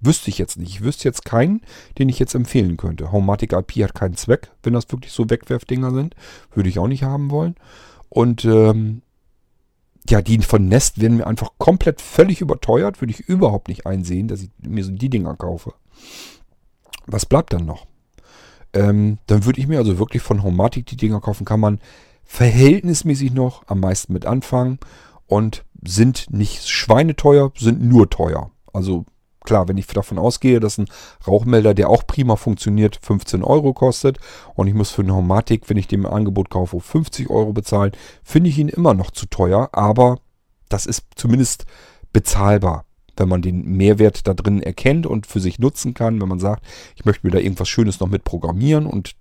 [SPEAKER 1] Wüsste ich jetzt nicht. Ich wüsste jetzt keinen, den ich jetzt empfehlen könnte. Homematic IP hat keinen Zweck, wenn das wirklich so Wegwerfdinger sind. Würde ich auch nicht haben wollen. Und ähm, ja, die von Nest werden mir einfach komplett völlig überteuert. Würde ich überhaupt nicht einsehen, dass ich mir so die Dinger kaufe. Was bleibt dann noch? Ähm, dann würde ich mir also wirklich von Homematic die Dinger kaufen. Kann man verhältnismäßig noch am meisten mit anfangen. Und sind nicht schweineteuer, sind nur teuer. Also Klar, wenn ich davon ausgehe, dass ein Rauchmelder, der auch prima funktioniert, 15 Euro kostet und ich muss für eine Homatik, wenn ich dem Angebot kaufe, 50 Euro bezahlen, finde ich ihn immer noch zu teuer, aber das ist zumindest bezahlbar wenn man den Mehrwert da drin erkennt und für sich nutzen kann, wenn man sagt, ich möchte mir da irgendwas Schönes noch mit programmieren und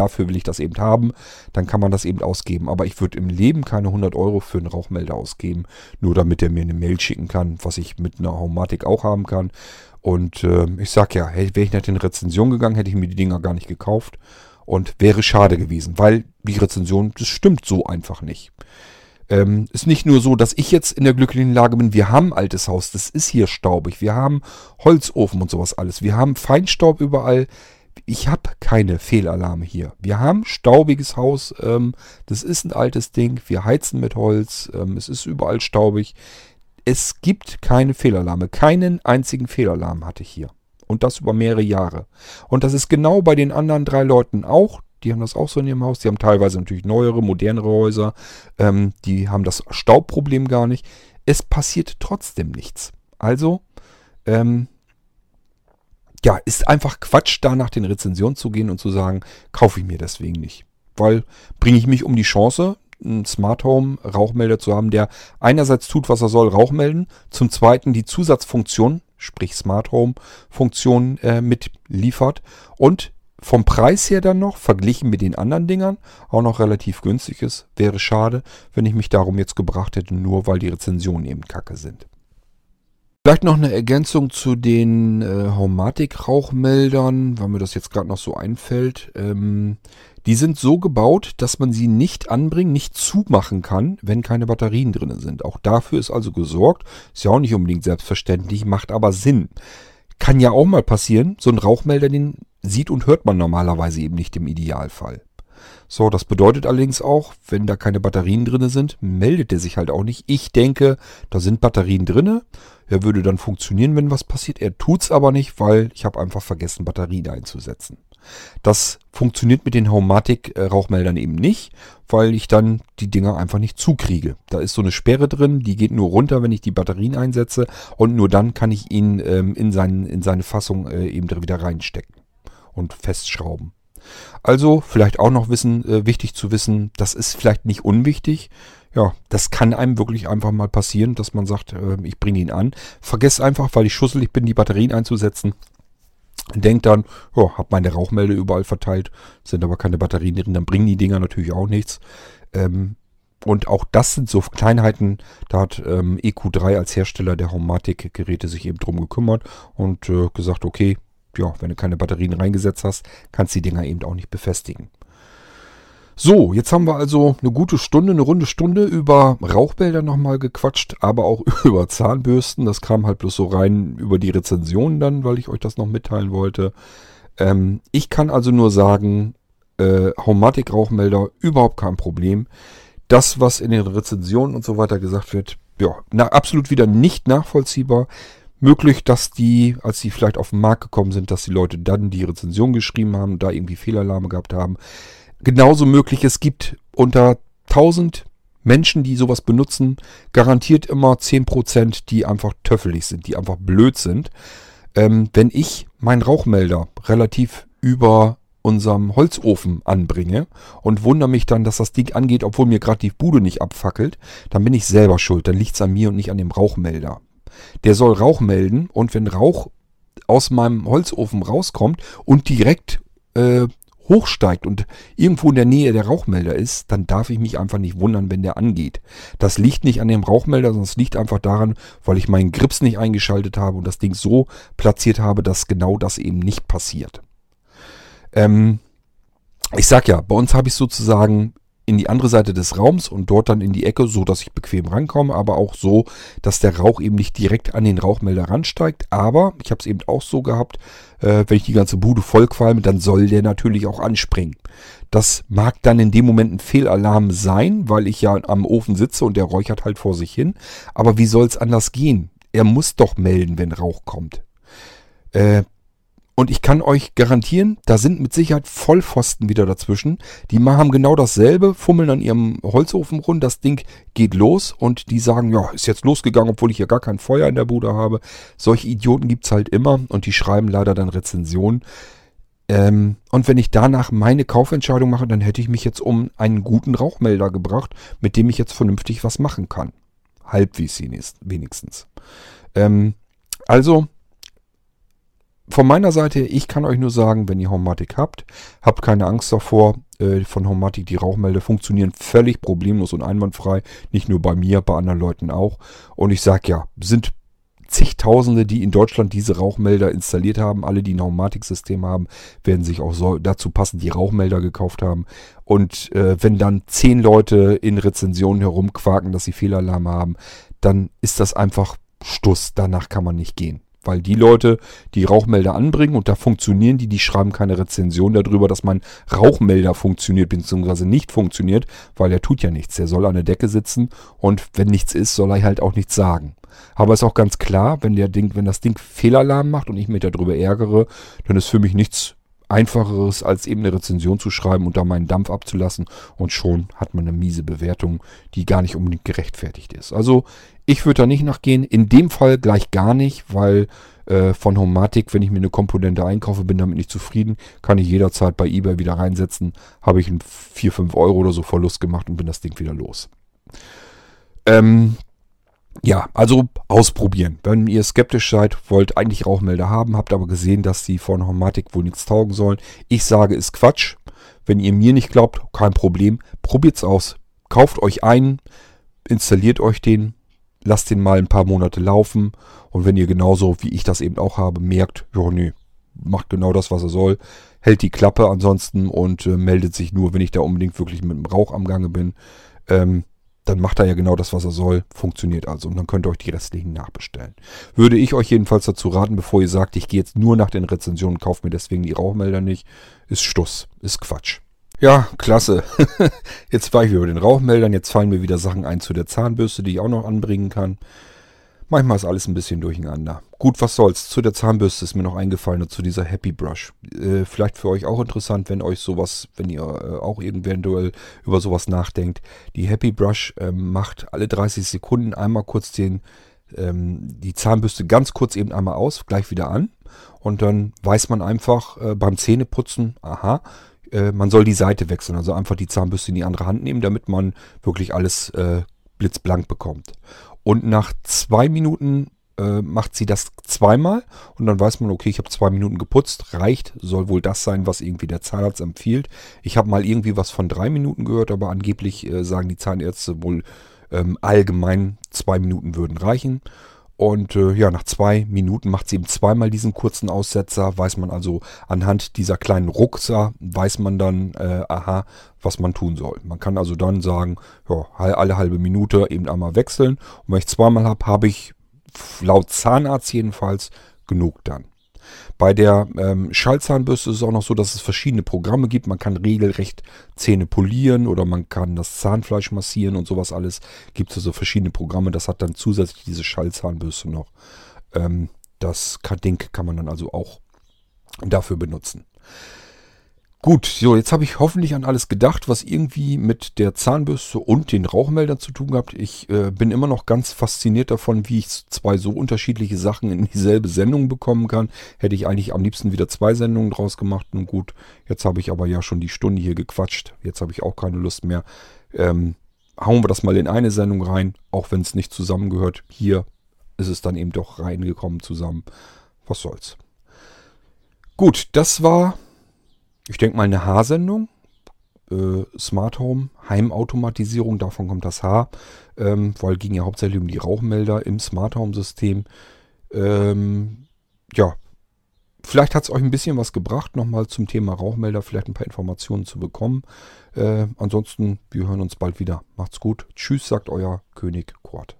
[SPEAKER 1] dafür will ich das eben haben, dann kann man das eben ausgeben. Aber ich würde im Leben keine 100 Euro für einen Rauchmelder ausgeben, nur damit er mir eine Mail schicken kann, was ich mit einer Haumatik auch haben kann. Und äh, ich sag ja, wäre ich nicht in Rezension gegangen, hätte ich mir die Dinger gar nicht gekauft. Und wäre schade gewesen, weil die Rezension, das stimmt so einfach nicht. Ähm, ist nicht nur so, dass ich jetzt in der glücklichen Lage bin, wir haben ein altes Haus, das ist hier staubig, wir haben Holzofen und sowas alles, wir haben Feinstaub überall ich habe keine Fehlalarme hier. Wir haben staubiges Haus. Ähm, das ist ein altes Ding. Wir heizen mit Holz. Ähm, es ist überall staubig. Es gibt keine Fehlalarme. Keinen einzigen Fehlalarm hatte ich hier. Und das über mehrere Jahre. Und das ist genau bei den anderen drei Leuten auch. Die haben das auch so in ihrem Haus. Die haben teilweise natürlich neuere, modernere Häuser. Ähm, die haben das Staubproblem gar nicht. Es passiert trotzdem nichts. Also, ähm, ja, ist einfach Quatsch, da nach den Rezensionen zu gehen und zu sagen, kaufe ich mir deswegen nicht. Weil bringe ich mich um die Chance, einen Smart Home Rauchmelder zu haben, der einerseits tut, was er soll, Rauch melden, zum zweiten die Zusatzfunktion, sprich Smart Home Funktion äh, mitliefert und vom Preis her dann noch, verglichen mit den anderen Dingern, auch noch relativ günstig ist. Wäre schade, wenn ich mich darum jetzt gebracht hätte, nur weil die Rezensionen eben kacke sind. Vielleicht noch eine Ergänzung zu den äh, Haumatik-Rauchmeldern, weil mir das jetzt gerade noch so einfällt. Ähm, die sind so gebaut, dass man sie nicht anbringen, nicht zumachen kann, wenn keine Batterien drin sind. Auch dafür ist also gesorgt. Ist ja auch nicht unbedingt selbstverständlich, macht aber Sinn. Kann ja auch mal passieren, so ein Rauchmelder, den sieht und hört man normalerweise eben nicht im Idealfall. So, das bedeutet allerdings auch, wenn da keine Batterien drin sind, meldet er sich halt auch nicht. Ich denke, da sind Batterien drin. Er würde dann funktionieren, wenn was passiert. Er tut's aber nicht, weil ich habe einfach vergessen, Batterien einzusetzen. Das funktioniert mit den Haumatic-Rauchmeldern eben nicht, weil ich dann die Dinger einfach nicht zukriege. Da ist so eine Sperre drin, die geht nur runter, wenn ich die Batterien einsetze und nur dann kann ich ihn ähm, in, seinen, in seine Fassung äh, eben wieder reinstecken und festschrauben. Also vielleicht auch noch wissen, äh, wichtig zu wissen, das ist vielleicht nicht unwichtig. Ja, das kann einem wirklich einfach mal passieren, dass man sagt, äh, ich bringe ihn an. Vergesst einfach, weil ich schusselig bin, die Batterien einzusetzen. Denkt dann, ja, hab meine Rauchmelder überall verteilt, sind aber keine Batterien drin, dann bringen die Dinger natürlich auch nichts. Ähm, und auch das sind so Kleinheiten, da hat ähm, EQ3 als Hersteller der Homematic-Geräte sich eben drum gekümmert und äh, gesagt, okay, ja, wenn du keine Batterien reingesetzt hast, kannst du die Dinger eben auch nicht befestigen. So, jetzt haben wir also eine gute Stunde, eine runde Stunde über Rauchbälder nochmal gequatscht, aber auch über Zahnbürsten. Das kam halt bloß so rein über die Rezensionen dann, weil ich euch das noch mitteilen wollte. Ähm, ich kann also nur sagen, äh, Haumatik-Rauchmelder überhaupt kein Problem. Das, was in den Rezensionen und so weiter gesagt wird, ja, na, absolut wieder nicht nachvollziehbar möglich, dass die, als sie vielleicht auf den Markt gekommen sind, dass die Leute dann die Rezension geschrieben haben, da irgendwie Fehlalarme gehabt haben. Genauso möglich, es gibt unter 1000 Menschen, die sowas benutzen, garantiert immer 10%, die einfach töffelig sind, die einfach blöd sind. Ähm, wenn ich meinen Rauchmelder relativ über unserem Holzofen anbringe und wundere mich dann, dass das Ding angeht, obwohl mir gerade die Bude nicht abfackelt, dann bin ich selber schuld. Dann liegt es an mir und nicht an dem Rauchmelder. Der soll Rauch melden und wenn Rauch aus meinem Holzofen rauskommt und direkt äh, hochsteigt und irgendwo in der Nähe der Rauchmelder ist, dann darf ich mich einfach nicht wundern, wenn der angeht. Das liegt nicht an dem Rauchmelder, sondern es liegt einfach daran, weil ich meinen Grips nicht eingeschaltet habe und das Ding so platziert habe, dass genau das eben nicht passiert. Ähm, ich sag ja, bei uns habe ich sozusagen in die andere Seite des Raums und dort dann in die Ecke, so dass ich bequem rankomme, aber auch so, dass der Rauch eben nicht direkt an den Rauchmelder ransteigt. Aber ich habe es eben auch so gehabt, äh, wenn ich die ganze Bude voll qualme, dann soll der natürlich auch anspringen. Das mag dann in dem Moment ein Fehlalarm sein, weil ich ja am Ofen sitze und der räuchert halt vor sich hin. Aber wie soll es anders gehen? Er muss doch melden, wenn Rauch kommt. Äh, und ich kann euch garantieren, da sind mit Sicherheit Vollpfosten wieder dazwischen. Die haben genau dasselbe, fummeln an ihrem Holzofen rund, das Ding geht los und die sagen, ja, ist jetzt losgegangen, obwohl ich ja gar kein Feuer in der Bude habe. Solche Idioten gibt es halt immer und die schreiben leider dann Rezensionen. Ähm, und wenn ich danach meine Kaufentscheidung mache, dann hätte ich mich jetzt um einen guten Rauchmelder gebracht, mit dem ich jetzt vernünftig was machen kann. Halbwegs wenigstens. Ähm, also von meiner Seite, ich kann euch nur sagen, wenn ihr Homematic habt, habt keine Angst davor. Äh, von Homematic die Rauchmelder funktionieren völlig problemlos und einwandfrei. Nicht nur bei mir, bei anderen Leuten auch. Und ich sag ja, sind zigtausende, die in Deutschland diese Rauchmelder installiert haben. Alle, die ein Homematic-System haben, werden sich auch so dazu passend die Rauchmelder gekauft haben. Und äh, wenn dann zehn Leute in Rezensionen herumquaken, dass sie Fehlalarme haben, dann ist das einfach Stuss. Danach kann man nicht gehen. Weil die Leute, die Rauchmelder anbringen und da funktionieren die, die schreiben keine Rezension darüber, dass mein Rauchmelder funktioniert bzw. nicht funktioniert, weil er tut ja nichts. Er soll an der Decke sitzen und wenn nichts ist, soll er halt auch nichts sagen. Aber ist auch ganz klar, wenn der Ding, wenn das Ding Fehlalarm macht und ich mich darüber ärgere, dann ist für mich nichts einfacheres, als eben eine Rezension zu schreiben und da meinen Dampf abzulassen und schon hat man eine miese Bewertung, die gar nicht unbedingt gerechtfertigt ist. Also ich würde da nicht nachgehen. In dem Fall gleich gar nicht, weil äh, von Homatic, wenn ich mir eine Komponente einkaufe, bin damit nicht zufrieden, kann ich jederzeit bei eBay wieder reinsetzen. Habe ich einen 4, 5 Euro oder so Verlust gemacht und bin das Ding wieder los. Ähm, ja, also ausprobieren. Wenn ihr skeptisch seid, wollt eigentlich Rauchmelder haben, habt aber gesehen, dass die von Homatic wohl nichts taugen sollen. Ich sage, ist Quatsch. Wenn ihr mir nicht glaubt, kein Problem. Probiert's aus. Kauft euch einen, installiert euch den, lasst den mal ein paar Monate laufen und wenn ihr genauso wie ich das eben auch habe, merkt, ja nee, macht genau das, was er soll, hält die Klappe ansonsten und äh, meldet sich nur, wenn ich da unbedingt wirklich mit dem Rauch am Gange bin, ähm, dann macht er ja genau das, was er soll, funktioniert also und dann könnt ihr euch die restlichen nachbestellen. Würde ich euch jedenfalls dazu raten, bevor ihr sagt, ich gehe jetzt nur nach den Rezensionen, kauft mir deswegen die Rauchmelder nicht, ist Stuss, ist Quatsch. Ja, klasse. Jetzt war ich über den Rauchmeldern. Jetzt fallen mir wieder Sachen ein zu der Zahnbürste, die ich auch noch anbringen kann. Manchmal ist alles ein bisschen durcheinander. Gut, was soll's. Zu der Zahnbürste ist mir noch eingefallen und zu dieser Happy Brush. Äh, vielleicht für euch auch interessant, wenn euch sowas, wenn ihr äh, auch eventuell über sowas nachdenkt. Die Happy Brush äh, macht alle 30 Sekunden einmal kurz den, ähm, die Zahnbürste ganz kurz eben einmal aus, gleich wieder an. Und dann weiß man einfach äh, beim Zähneputzen, aha, äh, man soll die Seite wechseln, also einfach die Zahnbürste in die andere Hand nehmen, damit man wirklich alles äh, blitzblank bekommt. Und nach zwei Minuten äh, macht sie das zweimal und dann weiß man, okay, ich habe zwei Minuten geputzt, reicht, soll wohl das sein, was irgendwie der Zahnarzt empfiehlt. Ich habe mal irgendwie was von drei Minuten gehört, aber angeblich äh, sagen die Zahnärzte wohl ähm, allgemein zwei Minuten würden reichen. Und äh, ja, nach zwei Minuten macht sie eben zweimal diesen kurzen Aussetzer. Weiß man also anhand dieser kleinen Ruckser, weiß man dann, äh, aha, was man tun soll. Man kann also dann sagen, ja, alle halbe Minute eben einmal wechseln. Und wenn ich zweimal habe, habe ich laut Zahnarzt jedenfalls genug dann. Bei der ähm, Schallzahnbürste ist es auch noch so, dass es verschiedene Programme gibt. Man kann regelrecht Zähne polieren oder man kann das Zahnfleisch massieren und sowas alles. Gibt es also verschiedene Programme. Das hat dann zusätzlich diese Schallzahnbürste noch. Ähm, das Ding kann man dann also auch dafür benutzen. Gut, so jetzt habe ich hoffentlich an alles gedacht, was irgendwie mit der Zahnbürste und den Rauchmeldern zu tun gehabt. Ich äh, bin immer noch ganz fasziniert davon, wie ich zwei so unterschiedliche Sachen in dieselbe Sendung bekommen kann. Hätte ich eigentlich am liebsten wieder zwei Sendungen draus gemacht. Nun gut, jetzt habe ich aber ja schon die Stunde hier gequatscht. Jetzt habe ich auch keine Lust mehr. Ähm, hauen wir das mal in eine Sendung rein, auch wenn es nicht zusammengehört. Hier ist es dann eben doch reingekommen zusammen. Was soll's. Gut, das war, ich denke mal, eine H-Sendung. Äh, Smart Home, Heimautomatisierung, davon kommt das H, ähm, weil ging ja hauptsächlich um die Rauchmelder im Smart Home System. Ähm, ja, vielleicht hat es euch ein bisschen was gebracht, nochmal zum Thema Rauchmelder, vielleicht ein paar Informationen zu bekommen. Äh, ansonsten, wir hören uns bald wieder. Macht's gut. Tschüss, sagt euer König Kurt.